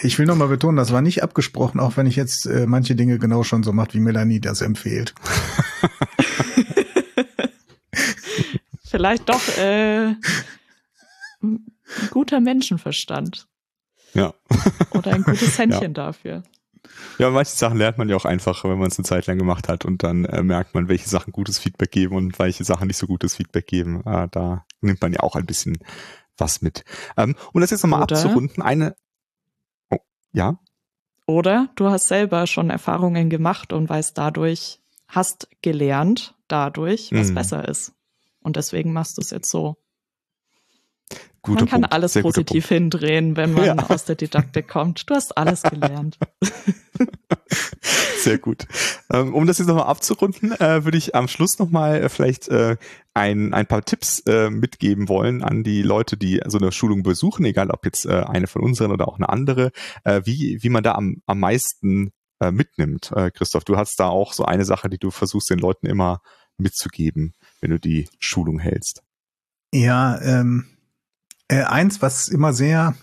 Ich will nochmal betonen, das war nicht abgesprochen, auch wenn ich jetzt äh, manche Dinge genau schon so macht, wie Melanie das empfiehlt. Vielleicht doch äh, ein guter Menschenverstand. Ja. Oder ein gutes Händchen ja. dafür. Ja, manche Sachen lernt man ja auch einfach, wenn man es eine Zeit lang gemacht hat und dann äh, merkt man, welche Sachen gutes Feedback geben und welche Sachen nicht so gutes Feedback geben. Äh, da nimmt man ja auch ein bisschen was mit. Ähm, um das jetzt nochmal abzurunden, eine. Oh, ja. Oder du hast selber schon Erfahrungen gemacht und weißt dadurch, hast gelernt dadurch, was mhm. besser ist. Und deswegen machst du es jetzt so. Guter man kann Punkt. alles Sehr positiv hindrehen, wenn man ja. aus der Didaktik kommt. Du hast alles gelernt. Sehr gut. Ähm, um das jetzt nochmal abzurunden, äh, würde ich am Schluss nochmal äh, vielleicht äh, ein, ein paar Tipps mitgeben wollen an die Leute, die so eine Schulung besuchen, egal ob jetzt eine von unseren oder auch eine andere, wie, wie man da am, am meisten mitnimmt. Christoph, du hast da auch so eine Sache, die du versuchst den Leuten immer mitzugeben, wenn du die Schulung hältst. Ja, ähm, äh, eins, was immer sehr,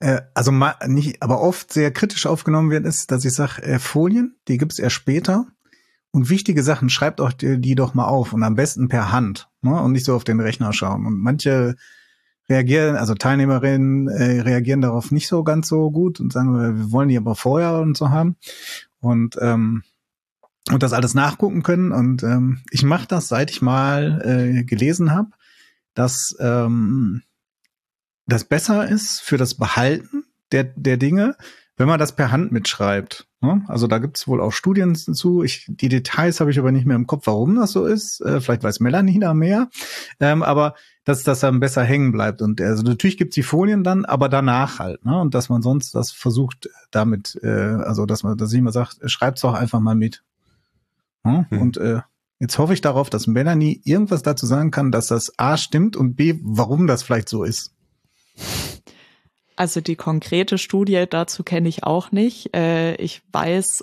äh, also ma, nicht, aber oft sehr kritisch aufgenommen wird, ist, dass ich sage, äh, Folien, die gibt's erst später. Und wichtige Sachen schreibt euch die, die doch mal auf und am besten per Hand ne? und nicht so auf den Rechner schauen. Und manche reagieren, also Teilnehmerinnen äh, reagieren darauf nicht so ganz so gut und sagen, wir wollen die aber vorher und so haben. Und ähm, und das alles nachgucken können. Und ähm, ich mache das, seit ich mal äh, gelesen habe, dass ähm, das besser ist für das Behalten der, der Dinge, wenn man das per Hand mitschreibt. Ne? Also da gibt es wohl auch Studien zu. Ich, die Details habe ich aber nicht mehr im Kopf, warum das so ist. Äh, vielleicht weiß Melanie da mehr. Ähm, aber dass das dann besser hängen bleibt. Und also natürlich gibt's die Folien dann, aber danach halt. Ne? Und dass man sonst das versucht damit, äh, also dass man, dass ich immer sagt, schreibt's doch einfach mal mit. Ne? Hm. Und äh, Jetzt hoffe ich darauf, dass Melanie irgendwas dazu sagen kann, dass das A stimmt und B, warum das vielleicht so ist. Also die konkrete Studie dazu kenne ich auch nicht. Äh, ich weiß,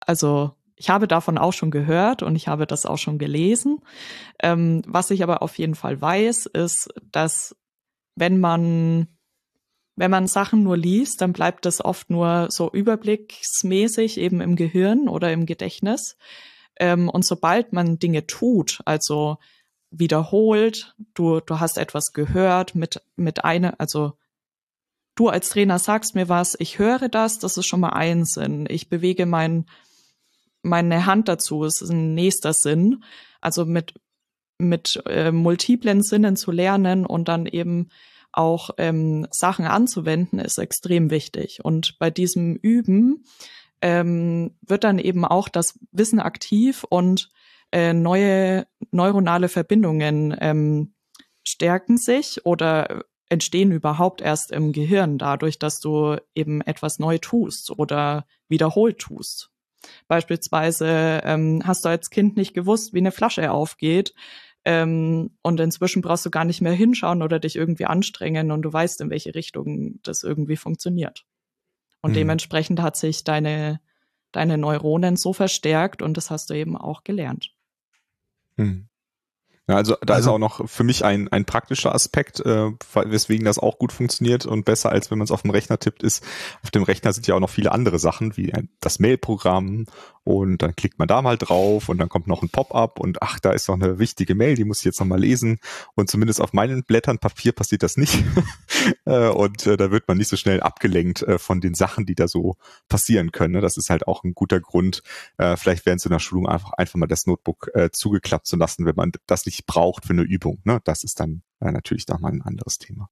also ich habe davon auch schon gehört und ich habe das auch schon gelesen. Ähm, was ich aber auf jeden Fall weiß, ist, dass wenn man wenn man Sachen nur liest, dann bleibt das oft nur so überblicksmäßig eben im Gehirn oder im Gedächtnis. Ähm, und sobald man Dinge tut, also wiederholt, du, du hast etwas gehört mit, mit einer, also du als Trainer sagst mir was, ich höre das, das ist schon mal ein Sinn. Ich bewege mein, meine Hand dazu, es ist ein nächster Sinn. Also mit, mit äh, multiplen Sinnen zu lernen und dann eben auch ähm, Sachen anzuwenden, ist extrem wichtig. Und bei diesem Üben ähm, wird dann eben auch das Wissen aktiv und äh, neue neuronale Verbindungen ähm, stärken sich oder entstehen überhaupt erst im Gehirn dadurch, dass du eben etwas neu tust oder wiederholt tust. Beispielsweise ähm, hast du als Kind nicht gewusst, wie eine Flasche aufgeht. Ähm, und inzwischen brauchst du gar nicht mehr hinschauen oder dich irgendwie anstrengen und du weißt, in welche Richtung das irgendwie funktioniert. Und mhm. dementsprechend hat sich deine, deine Neuronen so verstärkt und das hast du eben auch gelernt. Mhm. Ja, also da also, ist auch noch für mich ein, ein praktischer Aspekt, äh, weswegen das auch gut funktioniert und besser als wenn man es auf dem Rechner tippt, ist, auf dem Rechner sind ja auch noch viele andere Sachen, wie das Mailprogramm und dann klickt man da mal drauf und dann kommt noch ein Pop-up und ach, da ist noch eine wichtige Mail, die muss ich jetzt noch mal lesen und zumindest auf meinen Blättern Papier passiert das nicht äh, und äh, da wird man nicht so schnell abgelenkt äh, von den Sachen, die da so passieren können. Ne? Das ist halt auch ein guter Grund, äh, vielleicht während so einer Schulung einfach, einfach mal das Notebook äh, zugeklappt zu lassen, wenn man das nicht braucht für eine Übung. Ne? Das ist dann äh, natürlich nochmal ein anderes Thema.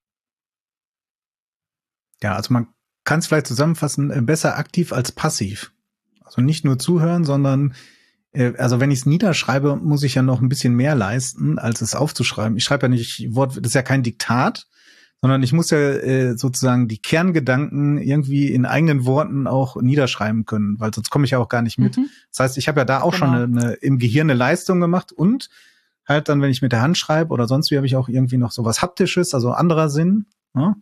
Ja, also man kann es vielleicht zusammenfassen, äh, besser aktiv als passiv. Also nicht nur zuhören, sondern äh, also wenn ich es niederschreibe, muss ich ja noch ein bisschen mehr leisten, als es aufzuschreiben. Ich schreibe ja nicht Wort, das ist ja kein Diktat, sondern ich muss ja äh, sozusagen die Kerngedanken irgendwie in eigenen Worten auch niederschreiben können, weil sonst komme ich ja auch gar nicht mit. Mhm. Das heißt, ich habe ja da auch genau. schon eine, eine, im Gehirn eine Leistung gemacht und halt dann, wenn ich mit der Hand schreibe oder sonst wie, habe ich auch irgendwie noch so was Haptisches, also anderer Sinn. Ne?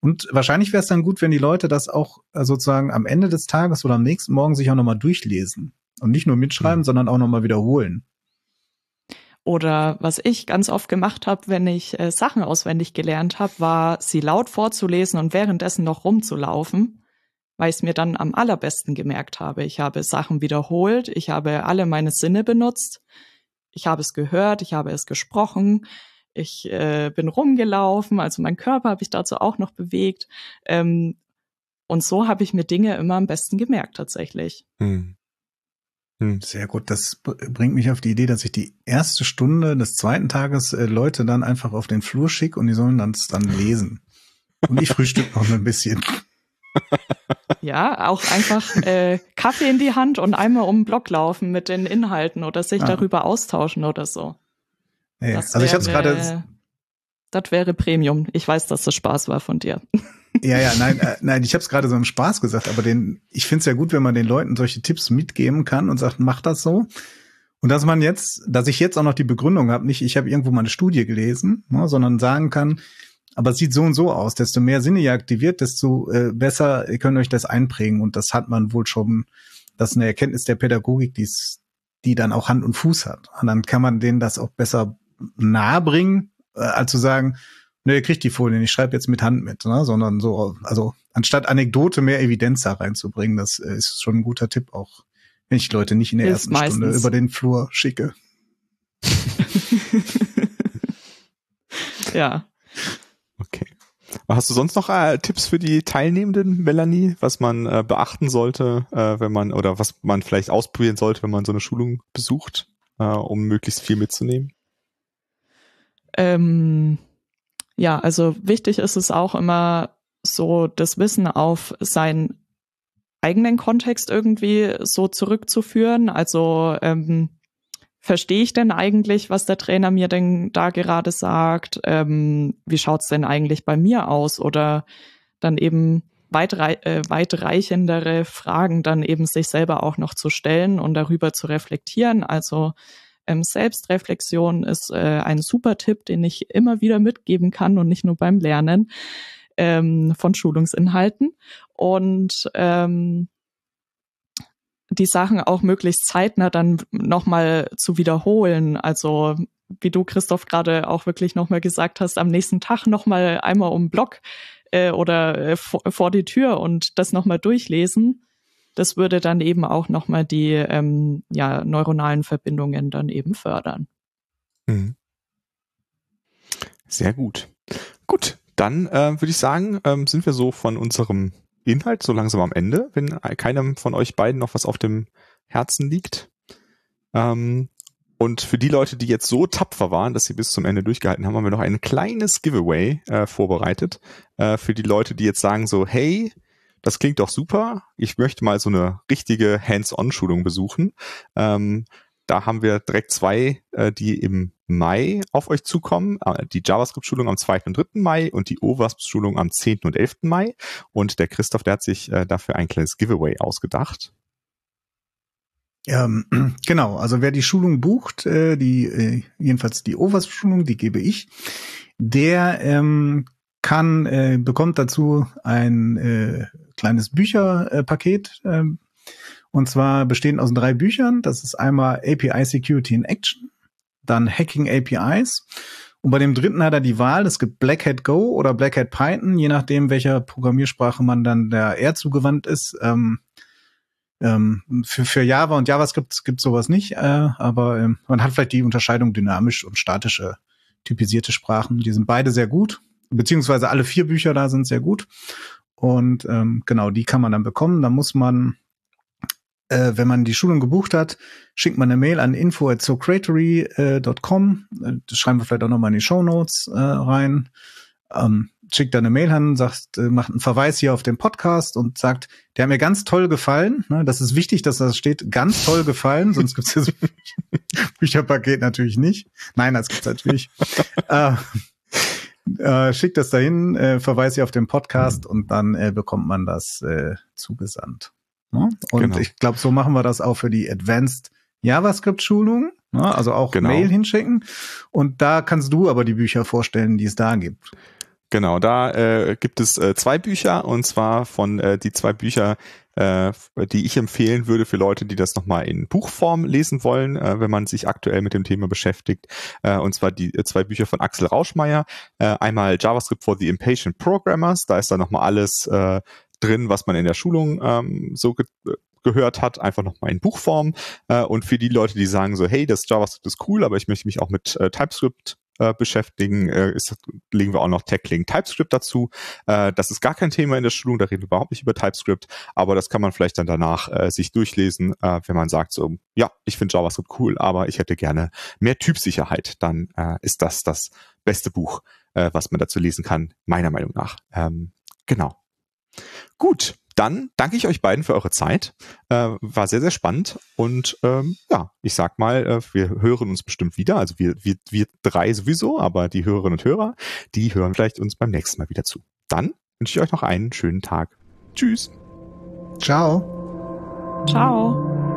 Und wahrscheinlich wäre es dann gut, wenn die Leute das auch äh, sozusagen am Ende des Tages oder am nächsten Morgen sich auch nochmal durchlesen. Und nicht nur mitschreiben, mhm. sondern auch nochmal wiederholen. Oder was ich ganz oft gemacht habe, wenn ich äh, Sachen auswendig gelernt habe, war, sie laut vorzulesen und währenddessen noch rumzulaufen, weil ich es mir dann am allerbesten gemerkt habe. Ich habe Sachen wiederholt, ich habe alle meine Sinne benutzt, ich habe es gehört, ich habe es gesprochen, ich äh, bin rumgelaufen, also mein Körper habe ich dazu auch noch bewegt. Ähm, und so habe ich mir Dinge immer am besten gemerkt tatsächlich. Hm. Hm. Sehr gut. Das bringt mich auf die Idee, dass ich die erste Stunde des zweiten Tages äh, Leute dann einfach auf den Flur schicke und die sollen das dann lesen. Und ich frühstück noch ein bisschen. Ja, auch einfach äh, Kaffee in die Hand und einmal um den Block laufen mit den Inhalten oder sich ah. darüber austauschen oder so. Ja, also wäre, ich habe gerade. Das wäre Premium. Ich weiß, dass das Spaß war von dir. Ja, ja, nein, äh, nein, ich habe es gerade so im Spaß gesagt, aber den, ich finde es ja gut, wenn man den Leuten solche Tipps mitgeben kann und sagt, mach das so. Und dass man jetzt, dass ich jetzt auch noch die Begründung habe, nicht, ich habe irgendwo mal eine Studie gelesen, ne, sondern sagen kann, aber es sieht so und so aus. Desto mehr Sinne ihr aktiviert, desto äh, besser ihr könnt euch das einprägen. Und das hat man wohl schon, das ist eine Erkenntnis der Pädagogik, die's, die dann auch Hand und Fuß hat. Und dann kann man denen das auch besser nahebringen, äh, als zu sagen, ne, ihr kriegt die Folien, ich schreibe jetzt mit Hand mit, ne? sondern so, also anstatt Anekdote mehr Evidenz da reinzubringen, das äh, ist schon ein guter Tipp auch, wenn ich Leute nicht in der ist ersten meistens. Stunde über den Flur schicke. ja. Hast du sonst noch äh, Tipps für die Teilnehmenden, Melanie, was man äh, beachten sollte, äh, wenn man oder was man vielleicht ausprobieren sollte, wenn man so eine Schulung besucht, äh, um möglichst viel mitzunehmen? Ähm, ja, also wichtig ist es auch immer so, das Wissen auf seinen eigenen Kontext irgendwie so zurückzuführen. Also ähm, verstehe ich denn eigentlich, was der Trainer mir denn da gerade sagt? Ähm, wie schaut's denn eigentlich bei mir aus? Oder dann eben weitrei äh, weitreichendere Fragen dann eben sich selber auch noch zu stellen und darüber zu reflektieren. Also ähm, Selbstreflexion ist äh, ein super Tipp, den ich immer wieder mitgeben kann und nicht nur beim Lernen ähm, von Schulungsinhalten. Und ähm, die Sachen auch möglichst zeitnah dann nochmal zu wiederholen. Also wie du, Christoph, gerade auch wirklich nochmal gesagt hast, am nächsten Tag nochmal einmal um Block äh, oder äh, vor, die Tür und das nochmal durchlesen das würde dann eben auch nochmal die ähm, ja, neuronalen Verbindungen dann eben fördern. Mhm. Sehr gut. Gut, dann äh, würde ich sagen, ähm, sind wir so von unserem Inhalt so langsam am Ende, wenn keinem von euch beiden noch was auf dem Herzen liegt. Ähm, und für die Leute, die jetzt so tapfer waren, dass sie bis zum Ende durchgehalten haben, haben wir noch ein kleines Giveaway äh, vorbereitet. Äh, für die Leute, die jetzt sagen so, hey, das klingt doch super. Ich möchte mal so eine richtige Hands-on-Schulung besuchen. Ähm, da haben wir direkt zwei, äh, die im Mai auf euch zukommen. Äh, die JavaScript-Schulung am 2. und 3. Mai und die OWASP-Schulung am 10. und 11. Mai. Und der Christoph, der hat sich äh, dafür ein kleines Giveaway ausgedacht. Ähm, genau, also wer die Schulung bucht, äh, die äh, jedenfalls die OWASP-Schulung, die gebe ich, der ähm, kann äh, bekommt dazu ein äh, kleines Bücherpaket äh, und zwar bestehend aus drei Büchern. Das ist einmal API Security in Action, dann Hacking APIs. Und bei dem dritten hat er die Wahl, es gibt Black Hat Go oder Black Hat Python, je nachdem, welcher Programmiersprache man dann der eher zugewandt ist. Ähm, ähm, für, für Java und JavaScript gibt sowas nicht, äh, aber ähm, man hat vielleicht die Unterscheidung dynamisch und statische typisierte Sprachen. Die sind beide sehr gut, beziehungsweise alle vier Bücher da sind sehr gut. Und ähm, genau, die kann man dann bekommen. Da muss man äh, wenn man die Schulung gebucht hat, schickt man eine Mail an info@socreatory.com. Äh, das schreiben wir vielleicht auch nochmal in die Show Notes äh, rein. Ähm, schickt da eine Mail an, sagt, äh, macht einen Verweis hier auf den Podcast und sagt, der hat mir ganz toll gefallen. Ne, das ist wichtig, dass das steht, ganz toll gefallen, sonst gibt's das Bücherpaket natürlich nicht. Nein, das gibt's natürlich. äh, äh, schickt das dahin, äh, verweist ihr auf den Podcast und dann äh, bekommt man das äh, zugesandt. Ne? Und genau. ich glaube, so machen wir das auch für die Advanced JavaScript-Schulung. Ne? Also auch genau. Mail hinschicken. Und da kannst du aber die Bücher vorstellen, die es da gibt. Genau, da äh, gibt es äh, zwei Bücher und zwar von äh, die zwei Bücher, äh, die ich empfehlen würde für Leute, die das nochmal in Buchform lesen wollen, äh, wenn man sich aktuell mit dem Thema beschäftigt. Äh, und zwar die äh, zwei Bücher von Axel Rauschmeier. Äh, einmal JavaScript for the Impatient Programmers, da ist dann nochmal alles äh, drin, was man in der Schulung ähm, so ge gehört hat, einfach nochmal in Buchform. Äh, und für die Leute, die sagen so, hey, das JavaScript ist cool, aber ich möchte mich auch mit äh, TypeScript äh, beschäftigen, äh, ist, legen wir auch noch Tackling TypeScript dazu. Äh, das ist gar kein Thema in der Schulung, da reden wir überhaupt nicht über TypeScript, aber das kann man vielleicht dann danach äh, sich durchlesen, äh, wenn man sagt so, ja, ich finde JavaScript cool, aber ich hätte gerne mehr Typsicherheit, dann äh, ist das das beste Buch, äh, was man dazu lesen kann, meiner Meinung nach. Ähm, genau. Gut, dann danke ich euch beiden für eure Zeit. Äh, war sehr, sehr spannend. Und ähm, ja, ich sag mal, äh, wir hören uns bestimmt wieder. Also wir, wir, wir drei sowieso, aber die Hörerinnen und Hörer, die hören vielleicht uns beim nächsten Mal wieder zu. Dann wünsche ich euch noch einen schönen Tag. Tschüss. Ciao. Ciao.